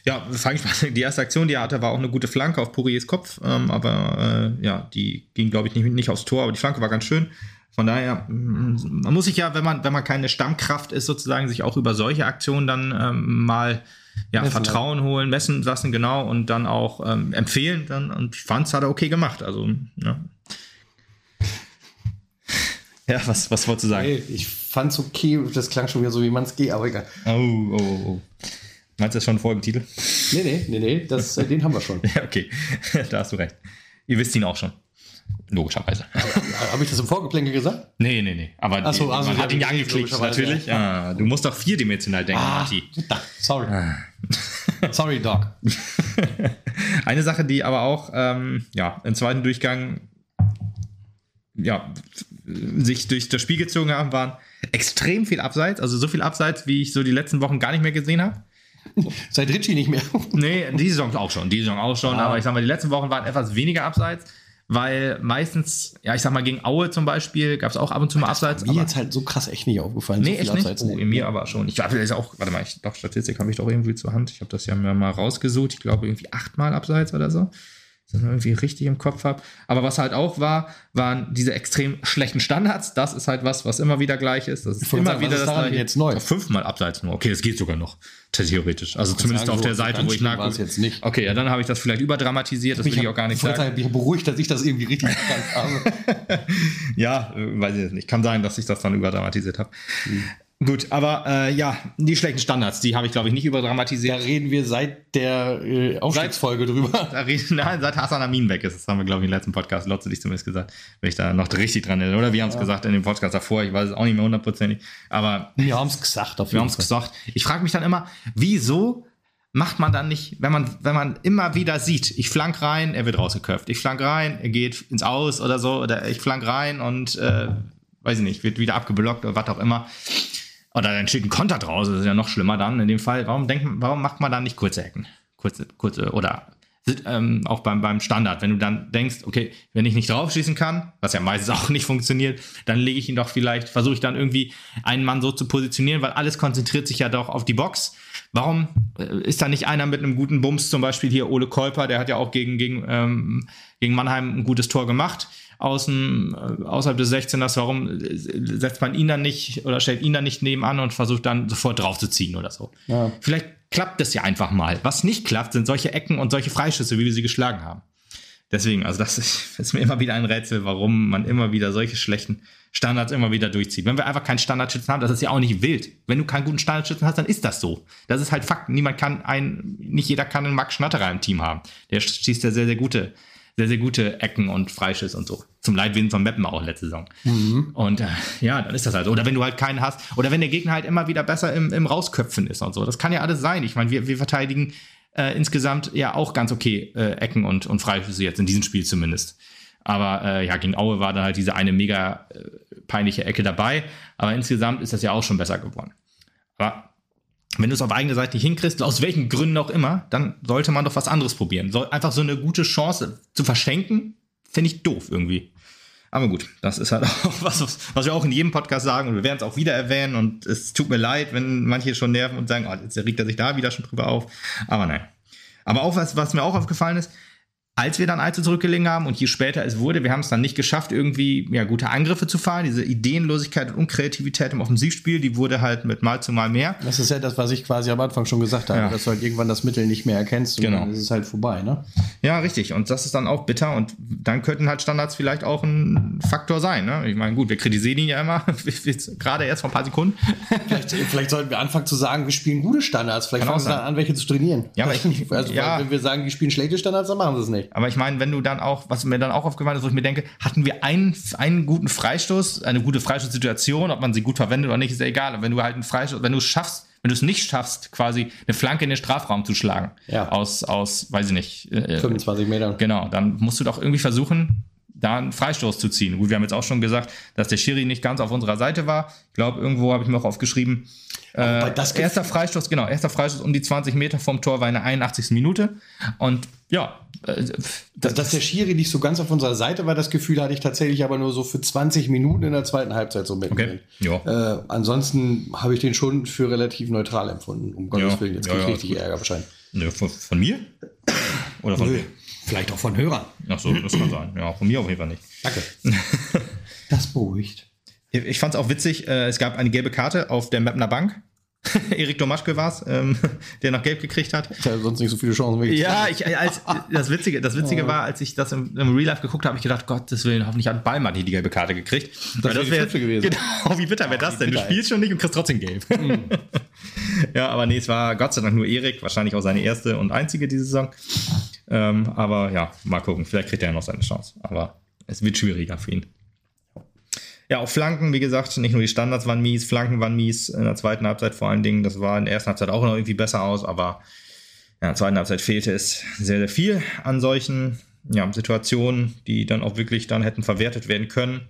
Ja, Feigenspannung, die erste Aktion, die er hatte, war auch eine gute Flanke auf Pouriers Kopf, ähm, aber äh, ja, die ging, glaube ich, nicht, nicht aufs Tor, aber die Flanke war ganz schön. Von daher, mm, man muss sich ja, wenn man, wenn man keine Stammkraft ist, sozusagen, sich auch über solche Aktionen dann ähm, mal ja, Messen Vertrauen holen, messen lassen, genau, und dann auch ähm, empfehlen. Dann, und ich fand es hat er okay gemacht. Also, ja. Ja, was, was wolltest du sagen? Hey, ich fand's okay, das klang schon wieder so wie Manske, aber egal. Oh, oh, oh. Meinst du das schon ein Folgentitel? Nee, nee, nee, nee, das, äh, den haben wir schon. Ja, okay. da hast du recht. Ihr wisst ihn auch schon. Logischerweise. Habe ich das im Vorgeplänkel gesagt? Nee, nee, nee. Aber Ach so, also man hat ihn ja angeklickt, natürlich. Ja. du musst doch vierdimensional denken, Marti. Da, sorry. sorry, Doc. Eine Sache, die aber auch ähm, ja, im zweiten Durchgang ja, sich durch das Spiel gezogen haben, waren extrem viel Abseits. Also so viel Abseits, wie ich so die letzten Wochen gar nicht mehr gesehen habe. Seit Ritchie nicht mehr. Nee, die Saison auch schon, die Saison auch schon, aber ich sag mal, die letzten Wochen waren etwas weniger Abseits, weil meistens, ja, ich sag mal, gegen Aue zum Beispiel gab es auch ab und zu mal Abseits. Mir jetzt halt so krass echt nicht aufgefallen. Nee, so echt nicht? Abseits, Oh, mir aber schon. Ich glaube, ist auch, warte mal, ich, doch, Statistik habe ich doch irgendwie zur Hand. Ich habe das ja mir mal rausgesucht. Ich glaube, irgendwie achtmal abseits oder so. Das ich irgendwie richtig im Kopf habe. Aber was halt auch war, waren diese extrem schlechten Standards. Das ist halt was, was immer wieder gleich ist. Das ist immer sagen, wieder ist das gleiche. jetzt neu? Fünfmal abseits nur. Okay, das geht sogar noch. Theoretisch. Also zumindest sagen, auf der Seite, wo ich es nachgucke. jetzt nicht. Okay, ja, dann habe ich das vielleicht überdramatisiert. Das will ich auch gar nicht ich sagen. sagen, mich beruhigt, dass ich das irgendwie richtig erkannt habe. Ja, äh, weiß ich jetzt nicht. Kann sein, dass ich das dann überdramatisiert habe. Hm. Gut, aber äh, ja, die schlechten Standards, die habe ich, glaube ich, nicht Da überdramatisiert. reden wir seit der äh, Aufstiegsfolge drüber. Da reden, nein, seit Hassan Amin weg ist. Das haben wir, glaube ich, im letzten Podcast, Lotze dich zumindest gesagt, wenn ich da noch richtig dran erinnere. Oder wir haben es gesagt in dem Podcast davor, ich weiß es auch nicht mehr hundertprozentig. Aber Wir haben es gesagt auf wir jeden haben es gesagt. Ich frage mich dann immer, wieso macht man dann nicht, wenn man, wenn man immer wieder sieht, ich flank rein, er wird rausgeköpft. Ich flank rein, er geht ins Aus oder so, oder ich flank rein und äh, weiß ich nicht, wird wieder abgeblockt oder was auch immer. Oder dann steht ein Konter draus, das ist ja noch schlimmer dann in dem Fall. Warum denkt, warum macht man dann nicht kurze Ecken? Kurze, kurze, oder ähm, auch beim, beim Standard. Wenn du dann denkst, okay, wenn ich nicht draufschießen kann, was ja meistens auch nicht funktioniert, dann lege ich ihn doch vielleicht, versuche ich dann irgendwie einen Mann so zu positionieren, weil alles konzentriert sich ja doch auf die Box. Warum äh, ist da nicht einer mit einem guten Bums, zum Beispiel hier Ole Kolper, der hat ja auch gegen, gegen, ähm, gegen Mannheim ein gutes Tor gemacht außen, äh, außerhalb des 16ers, warum äh, setzt man ihn dann nicht oder stellt ihn dann nicht nebenan und versucht dann sofort draufzuziehen oder so. Ja. Vielleicht klappt das ja einfach mal. Was nicht klappt, sind solche Ecken und solche Freischüsse, wie wir sie geschlagen haben. Deswegen, also das ist, ist mir immer wieder ein Rätsel, warum man immer wieder solche schlechten Standards immer wieder durchzieht. Wenn wir einfach keinen Standardschützen haben, das ist ja auch nicht wild. Wenn du keinen guten Standardschützen hast, dann ist das so. Das ist halt Fakt. Niemand kann ein, nicht jeder kann einen Max Schnatterer im Team haben. Der schießt ja sehr, sehr gute sehr, sehr gute Ecken und Freischüsse und so. Zum Leidwesen von Meppen auch letzte Saison. Und äh, ja, dann ist das halt so. Oder wenn du halt keinen hast, oder wenn der Gegner halt immer wieder besser im, im Rausköpfen ist und so. Das kann ja alles sein. Ich meine, wir, wir verteidigen äh, insgesamt ja auch ganz okay äh, Ecken und, und Freischüsse jetzt in diesem Spiel zumindest. Aber äh, ja, gegen Aue war dann halt diese eine mega äh, peinliche Ecke dabei. Aber insgesamt ist das ja auch schon besser geworden. Aber wenn du es auf eigene Seite nicht hinkriegst, aus welchen Gründen auch immer, dann sollte man doch was anderes probieren. So, einfach so eine gute Chance zu verschenken, finde ich doof irgendwie. Aber gut, das ist halt auch was, was wir auch in jedem Podcast sagen und wir werden es auch wieder erwähnen und es tut mir leid, wenn manche schon nerven und sagen, oh, jetzt regt er sich da wieder schon drüber auf. Aber nein. Aber auch was, was mir auch aufgefallen ist, als wir dann allzu zurückgelegen haben und je später es wurde, wir haben es dann nicht geschafft, irgendwie ja, gute Angriffe zu fahren. Diese Ideenlosigkeit und Unkreativität im Offensivspiel, die wurde halt mit Mal zu Mal mehr. Das ist ja das, was ich quasi am Anfang schon gesagt habe, Ja. dass du halt irgendwann das Mittel nicht mehr erkennst und Genau. dann ist es halt vorbei, ne? Ja, richtig. Und das ist dann auch bitter. Und dann könnten halt Standards vielleicht auch ein Faktor sein. Ne? Ich meine, gut, wir kritisieren ihn ja immer, gerade erst vor ein paar Sekunden. Vielleicht, vielleicht sollten wir anfangen zu sagen, wir spielen gute Standards. Vielleicht Kann fangen wir dann an, welche zu trainieren. Ja, aber ich- also, ja. wenn wir sagen, die spielen schlechte Standards, dann machen sie es nicht. Aber ich meine, wenn du dann auch, was mir dann auch aufgefallen ist, wo ich mir denke, hatten wir einen, einen guten Freistoß, eine gute Freistoßsituation, ob man sie gut verwendet oder nicht, ist ja egal. Aber wenn du halt einen Freistoß, wenn du es schaffst, wenn du es nicht schaffst, quasi eine Flanke in den Strafraum zu schlagen, Ja. aus, aus, weiß ich nicht, äh, 25 Metern. Genau, dann musst du doch irgendwie versuchen, da einen Freistoß zu ziehen. Gut, wir haben jetzt auch schon gesagt, dass der Schiri nicht ganz auf unserer Seite war. Ich glaube, irgendwo habe ich mir auch aufgeschrieben. Äh, das erster Freistoß, genau, erster Freistoß um die 20 Meter vom Tor war in der 81. Minute. Und ja, äh, Dass, dass der Schiri nicht so ganz auf unserer Seite war, das Gefühl hatte ich tatsächlich aber nur so für 20 Minuten in der zweiten Halbzeit so mitnehmen. Okay. Äh, ansonsten habe ich den schon für relativ neutral empfunden. Um Gottes Ja. Willen, jetzt Ja, kriege ich ja, richtig. Ärger wahrscheinlich. Nö, von, von mir? Oder von wem? Vielleicht auch von Hörern. Ach so, das kann sein. Ja, von mir auf jeden Fall nicht. Danke. das beruhigt. Ich- fand es auch witzig, äh, es gab eine gelbe Karte auf der Mapner Bank. Erik Domaschke war es, ähm, der noch gelb gekriegt hat. Ich hatte sonst nicht so viele Chancen. Ja, ich, als, das Witzige, das Witzige war, als ich das im, im Real Life geguckt habe, habe ich gedacht, Gottes Willen, hoffentlich hat Ballmann hier die gelbe Karte gekriegt. Weil wäre die vierte gewesen. Genau, wie bitter wäre das denn? Du spielst schon nicht und kriegst trotzdem gelb. ja, aber nee, es war Gott sei Dank nur Erik, wahrscheinlich auch seine erste und einzige diese Saison. Ähm, aber ja, mal gucken, vielleicht kriegt er ja noch seine Chance. Aber es wird schwieriger für ihn. Ja, auf Flanken, wie gesagt, nicht nur die Standards waren mies, Flanken waren mies in der zweiten Halbzeit vor allen Dingen. Das war in der ersten Halbzeit auch noch irgendwie besser aus, aber in der zweiten Halbzeit fehlte es sehr, sehr viel an solchen ja, Situationen, die dann auch wirklich dann hätten verwertet werden können.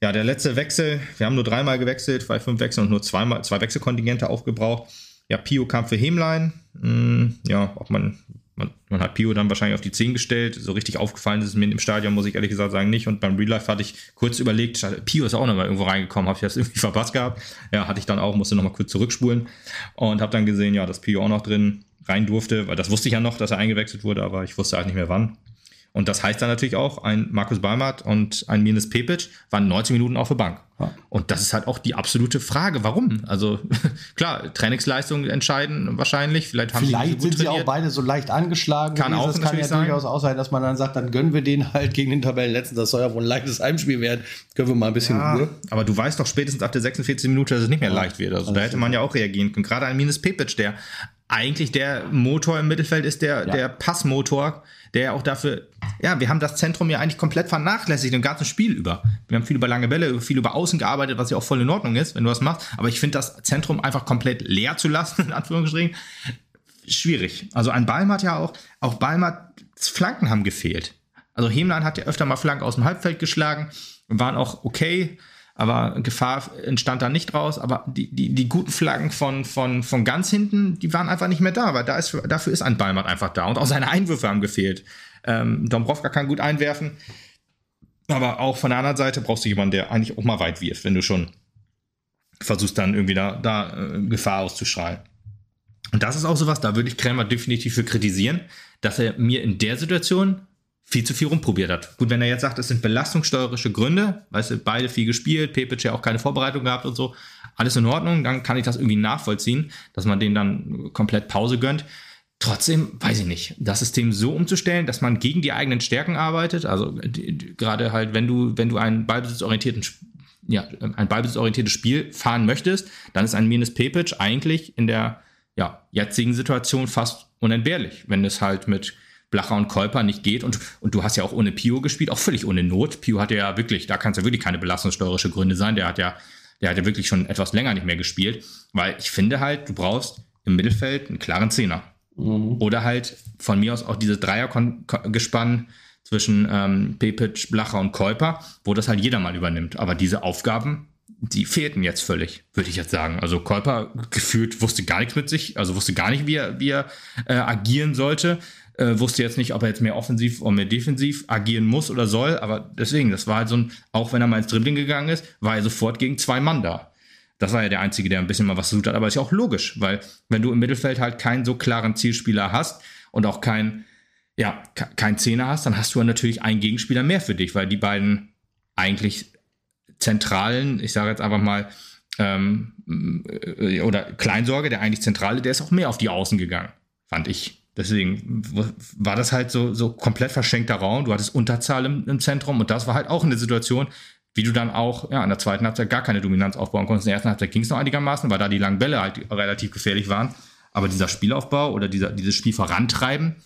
Ja, der letzte Wechsel, wir haben nur dreimal gewechselt, bei fünf Wechseln und nur zweimal, zwei Wechselkontingente aufgebraucht. Ja, Pio kam für Hemlein. Hm, ja, ob man, man, man hat Pio dann wahrscheinlich auf die 10 gestellt. So richtig aufgefallen ist es mir im Stadion, muss ich ehrlich gesagt sagen, nicht. Und beim Real Life hatte ich kurz überlegt, Pio ist auch noch mal irgendwo reingekommen, habe ich das irgendwie verpasst gehabt. Ja, hatte ich dann auch, musste noch mal kurz zurückspulen und habe dann gesehen, ja, dass Pio auch noch drin rein durfte, weil das wusste ich ja noch, dass er eingewechselt wurde, aber ich wusste halt nicht mehr wann. Und das heißt dann natürlich auch, ein Markus Balmert und ein Minus Pepic waren 90 Minuten auf der Bank. Und das ist halt auch die absolute Frage, warum? Also klar, Trainingsleistungen entscheiden wahrscheinlich. Vielleicht haben Vielleicht sie sind gut sie auch trainiert. beide so leicht angeschlagen. Kann gewesen. auch Das kann ja sein. durchaus auch sein, dass man dann sagt, dann gönnen wir den halt gegen den Tabellenletzten. Das soll ja wohl ein leichtes Heimspiel werden. Können wir mal ein bisschen Ja, Ruhe. aber du weißt doch spätestens ab der 46. Minute, dass es nicht mehr leicht wird. Also da hätte man ja auch reagieren können. Gerade ein Minus Pepic, der eigentlich der Motor im Mittelfeld ist, der, der Passmotor, der auch dafür, ja, wir haben das Zentrum ja eigentlich komplett vernachlässigt im ganzen Spiel über. Wir haben viel über lange Bälle, viel über Außen gearbeitet, was ja auch voll in Ordnung ist, wenn du das machst. Aber ich finde das Zentrum einfach komplett leer zu lassen, in Anführungsstrichen, schwierig. Also ein Balmert ja auch, auch Balmerts Flanken haben gefehlt. Also Hemlein hat ja öfter mal Flanken aus dem Halbfeld geschlagen, waren auch okay, aber Gefahr entstand da nicht draus. Aber die, die, die guten Flaggen von, von, von ganz hinten, die waren einfach nicht mehr da, weil da ist, dafür ist ein Ballmann einfach da. Und auch seine Einwürfe haben gefehlt. Ähm, Dombrovka kann gut einwerfen. Aber auch von der anderen Seite brauchst du jemanden, der eigentlich auch mal weit wirft, wenn du schon versuchst, dann irgendwie da, da äh, Gefahr auszustrahlen. Und das ist auch sowas, da würde ich Krämer definitiv für kritisieren, dass er mir in der Situation viel zu viel rumprobiert hat. Gut, wenn er jetzt sagt, es sind belastungssteuerische Gründe, weißt du, beide viel gespielt, Pepic ja auch keine Vorbereitung gehabt und so, alles in Ordnung, dann kann ich das irgendwie nachvollziehen, dass man denen dann komplett Pause gönnt. Trotzdem, weiß ich nicht, das System so umzustellen, dass man gegen die eigenen Stärken arbeitet, also gerade halt, wenn du, wenn du einen ballbesitzorientierten ja, ein ballbesitzorientiertes Spiel fahren möchtest, dann ist ein Minus Pepic eigentlich in der ja, jetzigen Situation fast unentbehrlich, wenn es halt mit Blacher und Kolper nicht geht. Und, und du hast ja auch ohne Pio gespielt, auch völlig ohne Not. Pio hatte ja wirklich, da kann es ja wirklich keine belastungssteuerische Gründe sein. Der hat ja, der hat ja wirklich schon etwas länger nicht mehr gespielt. Weil ich finde halt, du brauchst im Mittelfeld einen klaren Zehner. Mhm. Oder halt von mir aus auch dieses Dreiergespann zwischen ähm, Pepic, Blacher und Kolper, wo das halt jeder mal übernimmt. Aber diese Aufgaben, die fehlten jetzt völlig, würde ich jetzt sagen. Also Kolper gefühlt wusste gar nichts mit sich, also wusste gar nicht, wie er, wie er äh, agieren sollte. Äh, wusste jetzt nicht, ob er jetzt mehr offensiv oder mehr defensiv agieren muss oder soll, aber deswegen, das war halt so ein, auch wenn er mal ins Dribbling gegangen ist, war er sofort gegen zwei Mann da. Das war ja der Einzige, der ein bisschen mal was versucht hat, aber ist ja auch logisch, weil wenn du im Mittelfeld halt keinen so klaren Zielspieler hast und auch kein, ja, kein Zehner hast, dann hast du natürlich einen Gegenspieler mehr für dich, weil die beiden eigentlich zentralen, ich sage jetzt einfach mal, ähm, äh, oder Kleinsorge, der eigentlich zentrale, der ist auch mehr auf die Außen gegangen, fand ich. Deswegen war das halt so, so komplett verschenkter Raum. Du hattest Unterzahl im, im, Zentrum und das war halt auch eine Situation, wie du dann auch ja, in der zweiten Halbzeit gar keine Dominanz aufbauen konntest. In der ersten Halbzeit ging es noch einigermaßen, weil da die langen Bälle halt relativ gefährlich waren. Aber dieser Spielaufbau oder dieser, dieses Spiel vorantreiben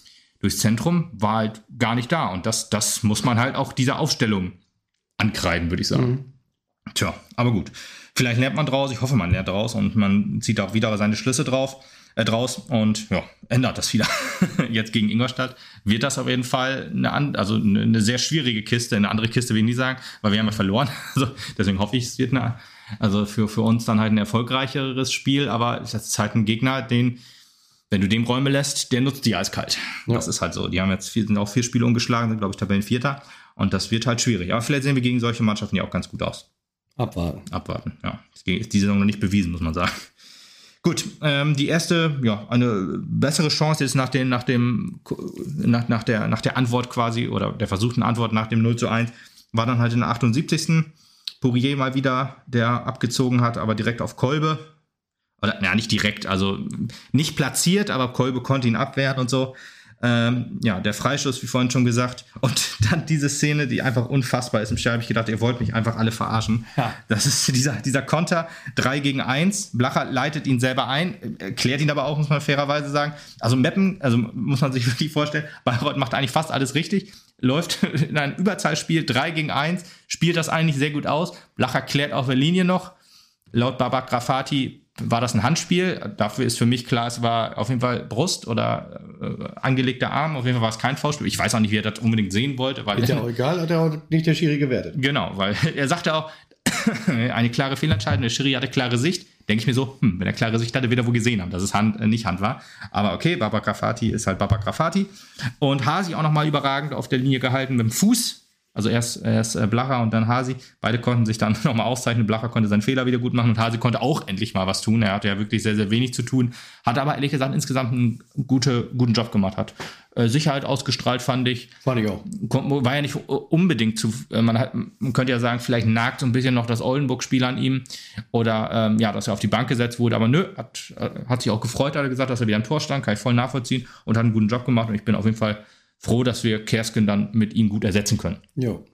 durchs Zentrum war halt gar nicht da. Und das, das muss man halt auch dieser Aufstellung ankreiden, würde ich sagen. Mhm. Tja, aber gut. Vielleicht lernt man draus. Ich hoffe, man lernt draus und man zieht auch wieder seine Schlüsse drauf äh, draus und ja, ändert das wieder. Jetzt gegen Ingolstadt wird das auf jeden Fall eine, also eine sehr schwierige Kiste, eine andere Kiste will ich nie sagen, weil wir haben ja verloren. Also deswegen hoffe ich, es wird eine, also für, für uns dann halt ein erfolgreicheres Spiel, aber es ist halt ein Gegner, den, wenn du dem Räume lässt, der nutzt die eiskalt. Ja. Das ist halt so. Die haben jetzt vier, sind auch vier Spiele ungeschlagen, sind, glaube ich, Tabellenvierter. Und das wird halt schwierig. Aber vielleicht sehen wir gegen solche Mannschaften ja auch ganz gut aus. Abwarten. Abwarten, ja. Ist die Saison noch nicht bewiesen, muss man sagen. Gut, ähm, die erste, ja, eine bessere Chance jetzt nach, den, nach, dem, nach, nach, der, nach der Antwort quasi oder der versuchten Antwort nach dem 0 zu 1 war dann halt in der 78. Pourier mal wieder, der abgezogen hat, aber direkt auf Kolbe. Oder, ja, nicht direkt, also nicht platziert, aber Kolbe konnte ihn abwehren und so. Ähm, ja, der Freischuss, wie vorhin schon gesagt. Und dann diese Szene, die einfach unfassbar ist. Im Stadion habe ich gedacht, ihr wollt mich einfach alle verarschen. Ja. Das ist dieser, dieser Konter 3 gegen 1. Blacher leitet ihn selber ein, klärt ihn aber auch, muss man fairerweise sagen. Also Meppen, also muss man sich wirklich vorstellen, Bayreuth macht eigentlich fast alles richtig. Läuft in ein Überzahlspiel 3 gegen 1, spielt das eigentlich sehr gut aus. Blacher klärt auf der Linie noch. Laut Babak Grafati war das ein Handspiel. Dafür ist für mich klar, es war auf jeden Fall Brust oder äh, angelegter Arm. Auf jeden Fall war es kein Foulspiel. Ich weiß auch nicht, wie er das unbedingt sehen wollte. Weil ist ja auch egal, hat er auch nicht der Schiri gewertet. Genau, weil er sagte auch, eine klare Fehlentscheidung, der Schiri hatte klare Sicht. Denke ich mir so, hm, wenn er klare Sicht hatte, wird er wohl gesehen haben, dass es Hand, äh, nicht Hand war. Aber okay, Baba Grafati ist halt Baba Grafati. Und Hasi auch nochmal überragend auf der Linie gehalten mit dem Fuß also erst, erst äh, Blacher und dann Hasi. Beide konnten sich dann nochmal auszeichnen. Blacher konnte seinen Fehler wieder gut machen und Hasi konnte auch endlich mal was tun. Er hatte ja wirklich sehr, sehr wenig zu tun. Hat aber ehrlich gesagt insgesamt einen gute, guten Job gemacht. Hat äh, Sicherheit ausgestrahlt, fand ich. Fand ich auch. War ja nicht unbedingt zu. Äh, man, hat, man könnte ja sagen, vielleicht nagt so ein bisschen noch das Oldenburg-Spiel an ihm. Oder ähm, ja, dass er auf die Bank gesetzt wurde. Aber nö, hat, hat sich auch gefreut, hat er gesagt, dass er wieder am Tor stand. Kann ich voll nachvollziehen. Und hat einen guten Job gemacht. Und ich bin auf jeden Fall froh, dass wir Kersken dann mit ihm gut ersetzen können. Jo.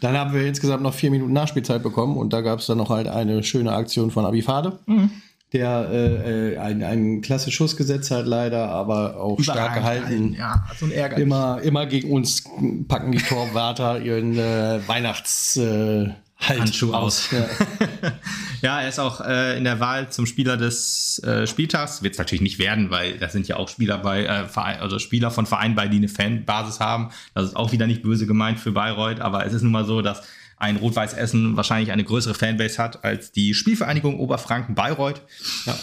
Dann haben wir insgesamt noch vier Minuten Nachspielzeit bekommen und da gab es dann noch halt eine schöne Aktion von Abifade. Mhm. Der äh, äh einen, einen klasse Schuss gesetzt hat, leider, aber auch stark gehalten. Ja, so ein Ärger. Immer, immer gegen uns packen die Torwärter ihren äh, Weihnachts. Äh, halt Handschuh aus. Ja. ja, er ist auch äh, in der Wahl zum Spieler des äh, Spieltags. Wird es natürlich nicht werden, weil das sind ja auch Spieler bei, äh, Verein, also Spieler von Vereinen bei, die eine Fanbasis haben. Das ist auch wieder nicht böse gemeint für Bayreuth, aber es ist nun mal so, dass ein Rot-Weiß Essen wahrscheinlich eine größere Fanbase hat als die Spielvereinigung Oberfranken Bayreuth. Ja.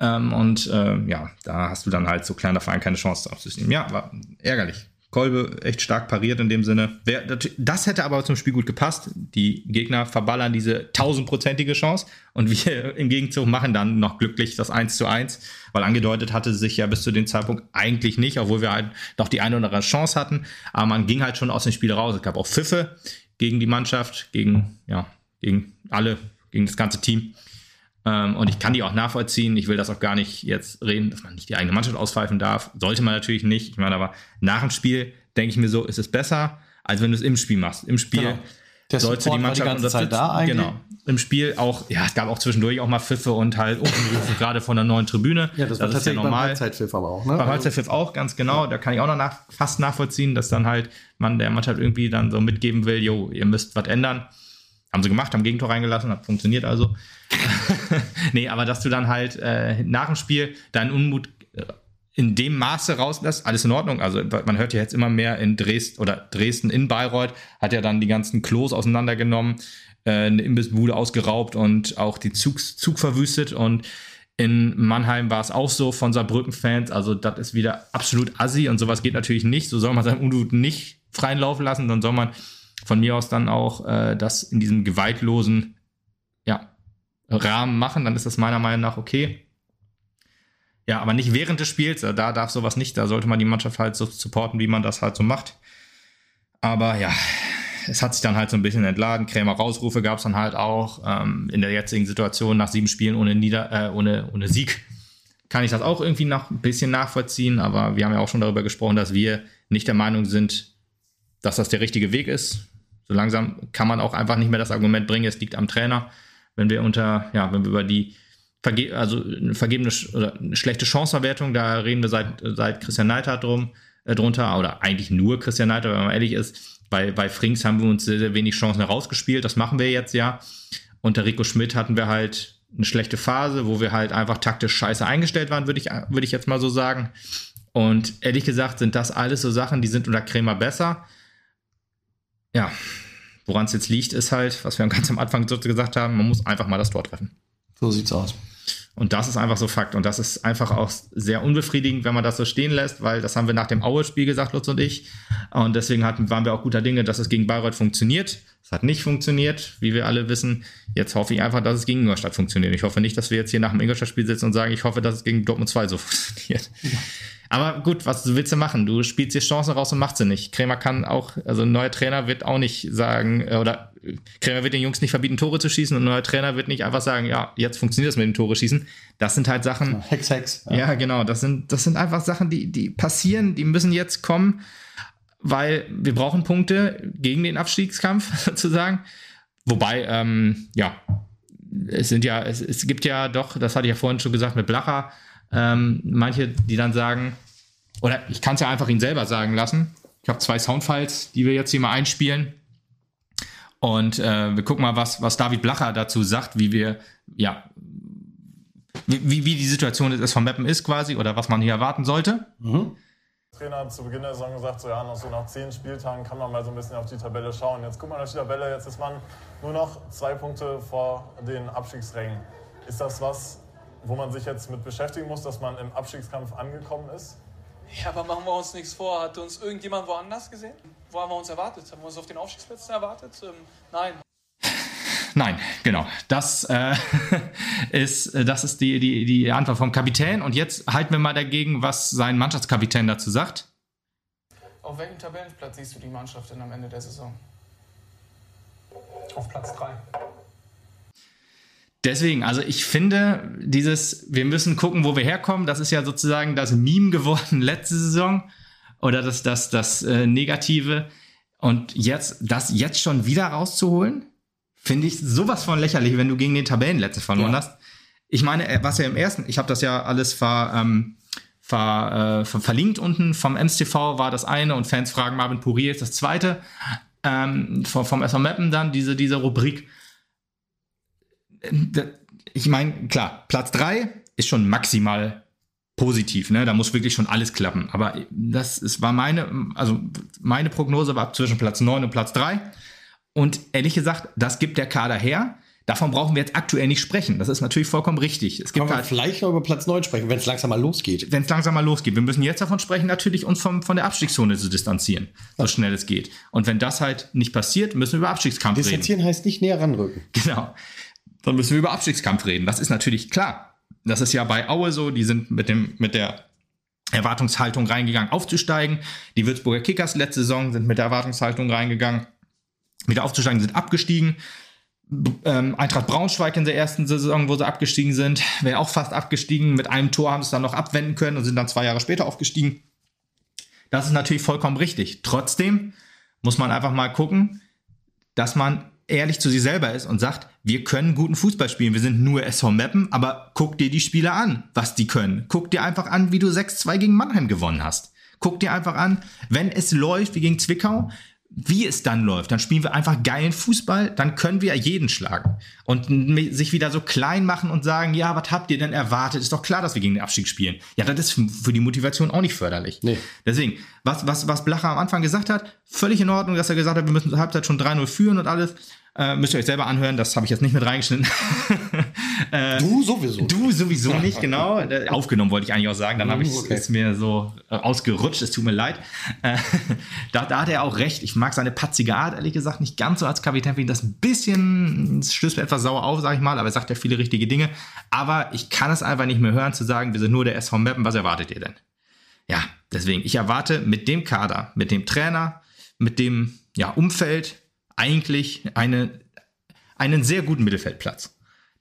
Ähm, und äh, ja, da hast du dann halt so kleiner Verein keine Chance drauf zu nehmen. Ja, war ärgerlich. Kolbe echt stark pariert in dem Sinne. Das hätte aber zum Spiel gut gepasst. Die Gegner verballern diese tausendprozentige Chance und wir im Gegenzug machen dann noch glücklich das 1 zu 1, weil angedeutet hatte sich ja bis zu dem Zeitpunkt eigentlich nicht, obwohl wir halt noch die eine oder andere Chance hatten. Aber man ging halt schon aus dem Spiel raus. Es gab auch Pfiffe gegen die Mannschaft, gegen, ja, gegen alle, gegen das ganze Team. Ähm, und ich kann die auch nachvollziehen. Ich will das auch gar nicht jetzt reden, dass man nicht die eigene Mannschaft auspfeifen darf. Sollte man natürlich nicht. Ich meine, aber nach dem Spiel denke ich mir so, ist es besser, als wenn du es im Spiel machst. Im Spiel genau. Der sollte die Mannschaft die ganze Zeit da eigentlich. Genau. Im Spiel auch, ja, es gab auch zwischendurch auch mal Pfiffe und halt Unrufe, gerade von der neuen Tribüne. Ja, das, war das tatsächlich ja normal. beim Halbzeitpfiff aber auch, ne? Beim Halbzeitpfiff auch, ganz genau. Da kann ich auch noch nach, fast nachvollziehen, dass dann halt man der Mannschaft irgendwie dann so mitgeben will, jo, ihr müsst was ändern. Haben sie gemacht, haben Gegentor reingelassen, hat funktioniert also. nee, aber dass du dann halt äh, nach dem Spiel deinen Unmut äh, in dem Maße rauslässt, alles in Ordnung. Also man hört ja jetzt immer mehr in Dresden oder Dresden in Bayreuth hat ja dann die ganzen Klos auseinandergenommen, äh, eine Imbissbude ausgeraubt und auch die Zug, Zug verwüstet und in Mannheim war es auch so von Saarbrücken-Fans. Also, das ist wieder absolut assi und sowas geht natürlich nicht. So soll man seinen Unmut nicht freien Lauf lassen, dann soll man von mir aus dann auch äh, das in diesem gewaltlosen ja, Rahmen machen, dann ist das meiner Meinung nach okay. Ja, aber nicht während des Spiels, da darf sowas nicht, da sollte man die Mannschaft halt so supporten, wie man das halt so macht. Aber ja, es hat sich dann halt so ein bisschen entladen. Krämer Rausrufe gab es dann halt auch. Ähm, in der jetzigen Situation nach sieben Spielen ohne, Nieder äh, ohne, ohne Sieg kann ich das auch irgendwie noch ein bisschen nachvollziehen. Aber wir haben ja auch schon darüber gesprochen, dass wir nicht der Meinung sind, dass das der richtige Weg ist. So langsam kann man auch einfach nicht mehr das Argument bringen, es liegt am Trainer. Wenn wir unter, ja, wenn wir über die verge also vergebene oder schlechte Chanceverwertung, da reden wir seit, seit Christian Neidhardt drum, äh, drunter, oder eigentlich nur Christian Neidhardt, wenn man ehrlich ist. Bei, bei Frings haben wir uns sehr, sehr wenig Chancen herausgespielt, das machen wir jetzt ja. Unter Rico Schmidt hatten wir halt eine schlechte Phase, wo wir halt einfach taktisch scheiße eingestellt waren, würde ich, würde ich jetzt mal so sagen. Und ehrlich gesagt sind das alles so Sachen, die sind unter Krämer besser ja, woran es jetzt liegt, ist halt, was wir ganz am Anfang gesagt haben, man muss einfach mal das Tor treffen. So sieht's aus. Und das ist einfach so Fakt. Und das ist einfach auch sehr unbefriedigend, wenn man das so stehen lässt, weil das haben wir nach dem Aue-Spiel gesagt, Lutz und ich. Und deswegen hatten, waren wir auch guter Dinge, dass es gegen Bayreuth funktioniert. Es hat nicht funktioniert, wie wir alle wissen. Jetzt hoffe ich einfach, dass es gegen Ingolstadt funktioniert. Ich hoffe nicht, dass wir jetzt hier nach dem Ingolstadt-Spiel sitzen und sagen, ich hoffe, dass es gegen Dortmund 2 so funktioniert. Ja. Aber gut, was willst du machen? Du spielst dir Chancen raus und machst sie nicht. Krämer kann auch, also ein neuer Trainer wird auch nicht sagen, äh, oder Krämer wird den Jungs nicht verbieten, Tore zu schießen und ein neuer Trainer wird nicht einfach sagen, ja, jetzt funktioniert das mit dem Tore schießen. Das sind halt Sachen. Hex, Hex. Ja. ja, genau. Das sind, das sind einfach Sachen, die, die passieren, die müssen jetzt kommen, weil wir brauchen Punkte gegen den Abstiegskampf sozusagen. Wobei, ähm, ja, es sind ja, es, es gibt ja doch, das hatte ich ja vorhin schon gesagt mit Blacher, ähm, manche, die dann sagen, oder ich kann es ja einfach ihn selber sagen lassen. Ich habe zwei Soundfiles, die wir jetzt hier mal einspielen. Und äh, wir gucken mal, was, was David Blacher dazu sagt, wie wir, ja, wie, wie die Situation jetzt von Mappen ist quasi oder was man hier erwarten sollte. Mhm. Trainer hat zu Beginn der Saison gesagt, so ja, noch so nach zehn Spieltagen kann man mal so ein bisschen auf die Tabelle schauen. Jetzt guckt man auf die Tabelle, jetzt ist man nur noch zwei Punkte vor den Abstiegsrängen. Ist das was, wo man sich jetzt mit beschäftigen muss, dass man im Abstiegskampf angekommen ist? Ja, aber machen wir uns nichts vor. Hat uns irgendjemand woanders gesehen? Wo haben wir uns erwartet? Haben wir uns auf den Aufstiegsplätzen erwartet? Ähm, nein. Nein, genau. Das äh, ist, äh, das ist die, die, die Antwort vom Kapitän. Und jetzt halten wir mal dagegen, was sein Mannschaftskapitän dazu sagt. Auf welchem Tabellenplatz siehst du die Mannschaft denn am Ende der Saison? Auf Platz 3. Deswegen, also ich finde, dieses, wir müssen gucken, wo wir herkommen, das ist ja sozusagen das Meme geworden letzte Saison oder das, das, das äh, Negative. Und jetzt, das jetzt schon wieder rauszuholen, finde ich sowas von lächerlich, wenn du gegen den Tabellenletzte verloren ja. hast. Ich meine, äh, was ja im ersten, ich habe das ja alles ver, ähm, ver, äh, ver, verlinkt unten vom MSTV war das eine und Fans fragen Marvin Pourier ist das zweite. Ähm, vom, vom SV Mappen dann diese, diese Rubrik ich meine, klar, Platz 3 ist schon maximal positiv, ne? Da muss wirklich schon alles klappen. Aber das ist, war meine, also meine Prognose war zwischen Platz 9 und Platz 3. Und ehrlich gesagt, das gibt der Kader her. Davon brauchen wir jetzt aktuell nicht sprechen. Das ist natürlich vollkommen richtig. Es gibt Können wir halt, vielleicht noch über Platz 9 sprechen, wenn es langsam mal losgeht. wenn es langsam mal losgeht. Wir müssen jetzt davon sprechen, natürlich uns vom, von der Abstiegszone zu distanzieren, so schnell es geht. Und wenn das halt nicht passiert, müssen wir über Abstiegskampf reden. Distanzieren heißt nicht näher ranrücken. Genau. Dann müssen wir über Abstiegskampf reden. Das ist natürlich klar. Das ist ja bei Aue so. Die sind mit, dem, mit der Erwartungshaltung reingegangen, aufzusteigen. Die Würzburger Kickers letzte Saison sind mit der Erwartungshaltung reingegangen, wieder aufzusteigen, sind abgestiegen. Ähm, Eintracht Braunschweig in der ersten Saison, wo sie abgestiegen sind, wäre auch fast abgestiegen. Mit einem Tor haben sie es dann noch abwenden können und sind dann zwei Jahre später aufgestiegen. Das ist natürlich vollkommen richtig. Trotzdem muss man einfach mal gucken, dass man ehrlich zu sich selber ist und sagt, wir können guten Fußball spielen, wir sind nur SV Meppen, aber guck dir die Spieler an, was die können. Guck dir einfach an, wie du 6-2 gegen Mannheim gewonnen hast. Guck dir einfach an, wenn es läuft wie gegen Zwickau, wie es dann läuft, dann spielen wir einfach geilen Fußball, dann können wir jeden schlagen. Und sich wieder so klein machen und sagen, ja, was habt ihr denn erwartet? Ist doch klar, dass wir gegen den Abstieg spielen. Ja, das ist für die Motivation auch nicht förderlich. Nee. Deswegen, was, was, was Blacher am Anfang gesagt hat, völlig in Ordnung, dass er gesagt hat, wir müssen zur Halbzeit schon 3-0 führen und alles. Äh, müsst ihr euch selber anhören, das habe ich jetzt nicht mit reingeschnitten. Du sowieso. Du sowieso nicht, genau. Äh, Aufgenommen wollte ich eigentlich auch sagen. Dann habe ich okay. ist mir so äh, ausgerutscht. Es tut mir leid. Äh, da, da hat er auch recht. Ich mag seine patzige Art, ehrlich gesagt, nicht ganz so als Kapitän. Finde das ein bisschen, es stößt mir etwas sauer auf, sage ich mal. Aber er sagt ja viele richtige Dinge. Aber ich kann es einfach nicht mehr hören, zu sagen, wir sind nur der SV Meppen. Was erwartet ihr denn? Ja, deswegen, ich erwarte mit dem Kader, mit dem Trainer, mit dem ja, Umfeld eigentlich eine, einen sehr guten Mittelfeldplatz.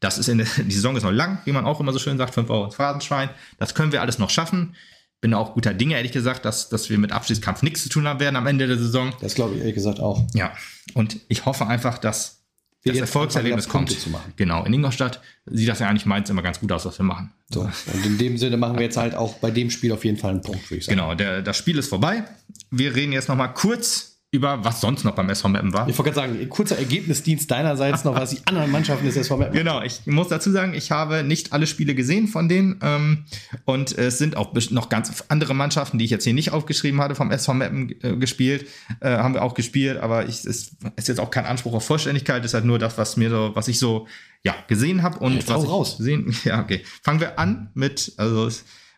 Das ist in der, die Saison ist noch lang, wie man auch immer so schön sagt, 5 Euro ins Phrasenschwein. Das können wir alles noch schaffen. Bin auch guter Dinge, ehrlich gesagt, dass, dass wir mit Abstiegskampf nichts zu tun haben werden am Ende der Saison. Das glaube ich ehrlich gesagt auch. Ja, und ich hoffe einfach, dass Wir das Erfolgserlebnis kommt. Genau, in Ingolstadt sieht das ja eigentlich meins immer ganz gut aus, was wir machen. So. Und in dem Sinne machen wir jetzt halt auch bei dem Spiel auf jeden Fall einen Punkt, würde ich sagen. Genau, der, das Spiel ist vorbei. Wir reden jetzt noch mal kurz über, was sonst noch beim SV Meppen war. Ich wollte gerade sagen, kurzer Ergebnisdienst deinerseits noch, was die anderen Mannschaften des SV Meppen Genau, ich muss dazu sagen, ich habe nicht alle Spiele gesehen von denen. Ähm, und es sind auch noch ganz andere Mannschaften, die ich jetzt hier nicht aufgeschrieben hatte, vom SV Meppen äh, gespielt. Äh, haben wir auch gespielt, aber es ist jetzt auch kein Anspruch auf Vollständigkeit, es ist halt nur das, was mir so, was ich so ja, gesehen habe und Jetzt was ich raus. Sehen, ja, okay. Fangen wir an mit, also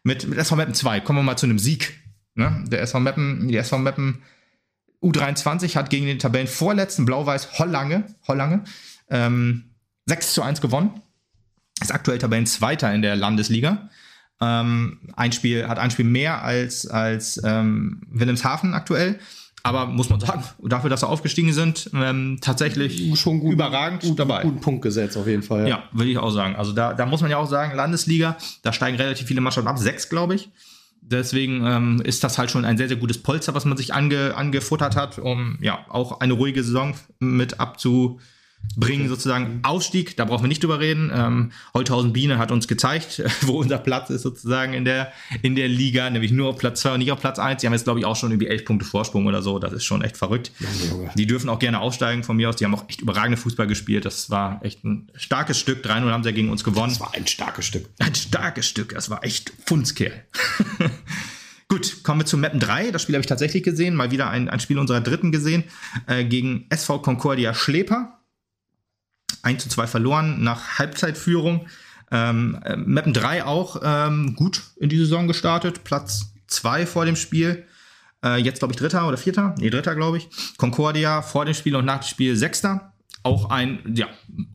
mit, mit SV Meppen 2. Kommen wir mal zu einem Sieg. Ne? Der SV Meppen, die SV Meppen U23 hat gegen den Tabellenvorletzten Blau-Weiß Hollange, Hollange ähm, 6 zu 1 gewonnen. Ist aktuell Tabellenzweiter in der Landesliga. Ähm, ein Spiel, hat ein Spiel mehr als, als ähm, Wilhelmshaven aktuell. Aber muss man sagen, dafür, dass sie aufgestiegen sind, ähm, tatsächlich schon gut, überragend gut, dabei. guten Punkt gesetzt, auf jeden Fall. Ja, würde ich auch sagen. Also da, da muss man ja auch sagen, Landesliga, da steigen relativ viele Mannschaften ab, sechs, glaube ich. Deswegen ähm, ist das halt schon ein sehr, sehr gutes Polster, was man sich ange, angefuttert hat, um ja auch eine ruhige Saison mit abzubringen, sozusagen. Ausstieg, da brauchen wir nicht drüber reden. Ähm, Holthausen Biene hat uns gezeigt, wo unser Platz ist, sozusagen in der, in der Liga, nämlich nur auf Platz 2 und nicht auf Platz 1. Die haben jetzt, glaube ich, auch schon irgendwie elf Punkte Vorsprung oder so. Das ist schon echt verrückt. Die dürfen auch gerne aufsteigen von mir aus. Die haben auch echt überragende Fußball gespielt. Das war echt ein starkes Stück. 3-0 haben sie ja gegen uns gewonnen. Das war ein starkes Stück. Ein starkes Stück. Das war echt Fundskerl. Gut, kommen wir zu Mappen 3. Das Spiel habe ich tatsächlich gesehen. Mal wieder ein, ein Spiel unserer dritten gesehen. Äh, gegen SV Concordia Schleper. 1 zu 2 verloren nach Halbzeitführung. Ähm, äh, Mappen 3 auch ähm, gut in die Saison gestartet. Platz 2 vor dem Spiel. Äh, jetzt, glaube ich, Dritter oder Vierter. Nee, Dritter, glaube ich. Concordia vor dem Spiel und nach dem Spiel Sechster. Auch ein, ja,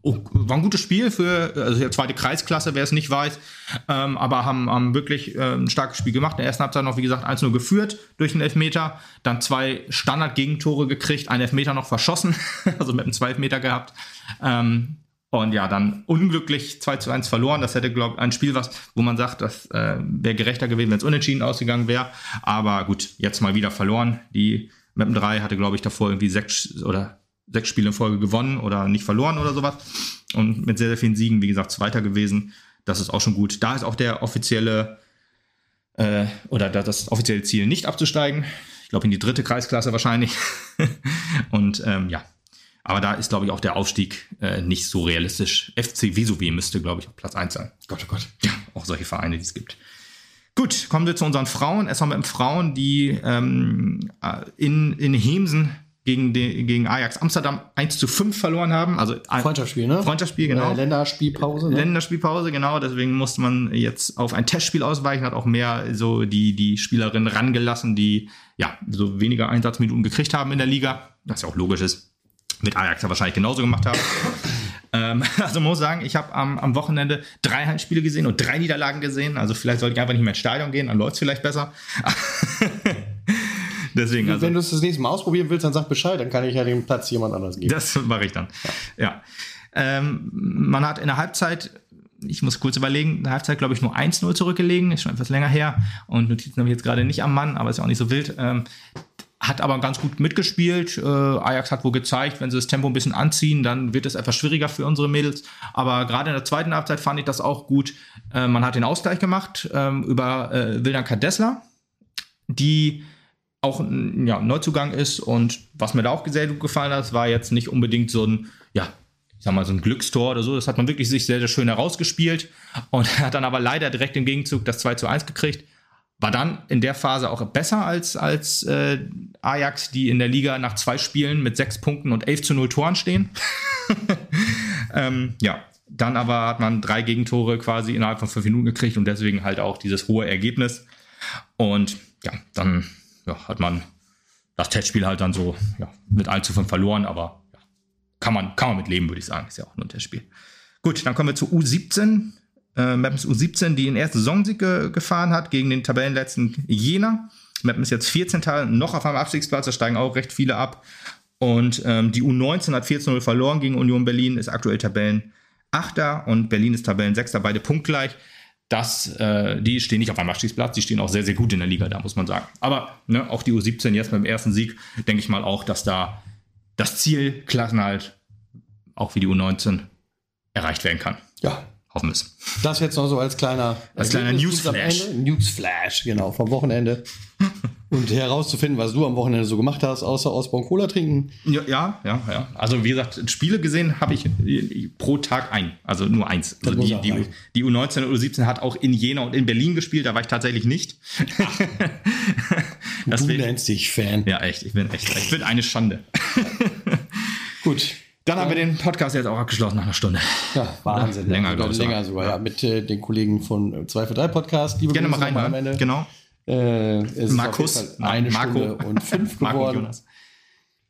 oh, war ein gutes Spiel für, also die zweite Kreisklasse, wer es nicht weiß. Ähm, aber haben, haben wirklich äh, ein starkes Spiel gemacht. In der ersten Halbzeit noch, wie gesagt, 1-0 geführt durch den Elfmeter. Dann zwei Standard-Gegentore gekriegt, einen Elfmeter noch verschossen. also mit einem zwei Elfmeter gehabt. Ähm, und ja, dann unglücklich 2 zu 1 verloren. Das hätte, glaube ich, ein Spiel, was, wo man sagt, das äh, wäre gerechter gewesen, wenn es unentschieden ausgegangen wäre. Aber gut, jetzt mal wieder verloren. Die Mappen 3 hatte, glaube ich, davor irgendwie sechs oder sechs Spiele in Folge gewonnen oder nicht verloren oder sowas. Und mit sehr, sehr vielen Siegen, wie gesagt, Zweiter gewesen. Das ist auch schon gut. Da ist auch der offizielle äh, oder da das offizielle Ziel nicht abzusteigen. Ich glaube in die dritte Kreisklasse wahrscheinlich. Und ähm, ja, aber da ist, glaube ich, auch der Aufstieg äh, nicht so realistisch. FC Vesuvi müsste, glaube ich, auf Platz 1 sein. Gott, oh Gott. Ja, auch solche Vereine, die es gibt. Gut, kommen wir zu unseren Frauen. Erstmal mit den Frauen, die ähm, äh, in, in Hemsen gegen, die, gegen Ajax Amsterdam 1 zu 5 verloren haben. Also ein Freundschaftsspiel, ne? Freundschaftsspiel, genau. Äh, Länderspielpause. Ne? Länderspielpause, genau. Deswegen musste man jetzt auf ein Testspiel ausweichen, hat auch mehr so die, die Spielerinnen rangelassen, die ja so weniger Einsatzminuten gekriegt haben in der Liga. Was ja auch logisch ist. Mit Ajax ja wahrscheinlich genauso gemacht haben. ähm, also muss sagen, ich habe am, am Wochenende drei Heimspiele gesehen und drei Niederlagen gesehen. Also vielleicht sollte ich einfach nicht mehr ins Stadion gehen, dann läuft es vielleicht besser. Deswegen, also. Wenn du es das nächste Mal ausprobieren willst, dann sag Bescheid, dann kann ich ja den Platz jemand anders geben. Das mache ich dann. Ja. Ähm, man hat in der Halbzeit, ich muss kurz überlegen, in der Halbzeit, glaube ich, nur 1-0 zurückgelegen, ist schon etwas länger her. Und Notizen habe ich jetzt gerade nicht am Mann, aber ist ja auch nicht so wild. Ähm, hat aber ganz gut mitgespielt. Äh, Ajax hat wohl gezeigt, wenn sie das Tempo ein bisschen anziehen, dann wird es etwas schwieriger für unsere Mädels. Aber gerade in der zweiten Halbzeit fand ich das auch gut. Äh, man hat den Ausgleich gemacht ähm, über äh, Wildan Kadessler, die auch ein ja, Neuzugang ist. Und was mir da auch sehr gut gefallen hat, war jetzt nicht unbedingt so ein, ja, ich sag mal, so ein Glückstor oder so. Das hat man wirklich sich sehr, sehr schön herausgespielt und hat dann aber leider direkt im Gegenzug das 2 zu 1 gekriegt. War dann in der Phase auch besser als, als äh, Ajax, die in der Liga nach zwei Spielen mit sechs Punkten und 11 zu 0 Toren stehen. ähm, ja, dann aber hat man drei Gegentore quasi innerhalb von fünf Minuten gekriegt und deswegen halt auch dieses hohe Ergebnis. Und ja, dann ja, hat man das Testspiel halt dann so ja, mit allzu fünf verloren, aber ja, kann, man, kann man mit leben, würde ich sagen. Ist ja auch nur ein Testspiel. Gut, dann kommen wir zu U17. Äh, Mappens U17, die den ersten Saisonsieg ge gefahren hat gegen den Tabellenletzten Jena. Mappen ist jetzt 14. noch auf einem Abstiegsplatz, da steigen auch recht viele ab. Und ähm, die U19 hat 14-0 verloren gegen Union Berlin, ist aktuell Tabellen 8. und Berlin ist Tabellen 6. beide punktgleich das, äh, die stehen nicht auf einem Abstiegsplatz, die stehen auch sehr, sehr gut in der Liga, da muss man sagen. Aber ne, auch die U17 jetzt dem ersten Sieg, denke ich mal auch, dass da das Ziel Klassenhalt, auch wie die U19, erreicht werden kann. Ja. Hoffen wir es. Das jetzt noch so als kleiner, als kleiner Newsflash. Newsflash, genau, vom Wochenende. Und herauszufinden, was du am Wochenende so gemacht hast, außer aus Cola trinken. Ja, ja, ja, ja. Also wie gesagt, Spiele gesehen habe ich pro Tag ein. Also nur eins. Also die, die, die, U19 und U17 hat auch in Jena und in Berlin gespielt, da war ich tatsächlich nicht. du nennst dich Fan. Ja, echt. Ich bin echt. Ich bin eine Schande. Gut. Dann haben wir den Podcast jetzt auch abgeschlossen nach einer Stunde. Ja, Wahnsinn. Ja, länger, glaube ich. Länger sogar, ja. Mit äh, den Kollegen von 2 für 3 Podcast. Liebe Gerne mal rein, Genau. Äh, Markus, eine Marco. Stunde und fünf geworden. Und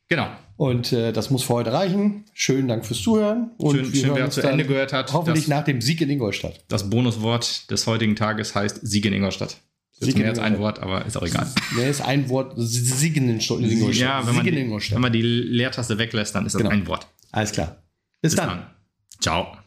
genau. Und äh, das muss für heute reichen. Schönen Dank fürs Zuhören. Und schön, schön wer zu Ende gehört hat. Hoffentlich nach dem Sieg in Ingolstadt. Das Bonuswort des heutigen Tages heißt Sieg in Ingolstadt. Das ist mehr als ein Wort, aber ist auch egal. Nee, ist ein Wort. Sieg in Ingolstadt. Ja, wenn man, die, wenn man die Leertaste weglässt, dann ist das genau. ein Wort. Alles klar. Bis, Bis dann. dann. Ciao.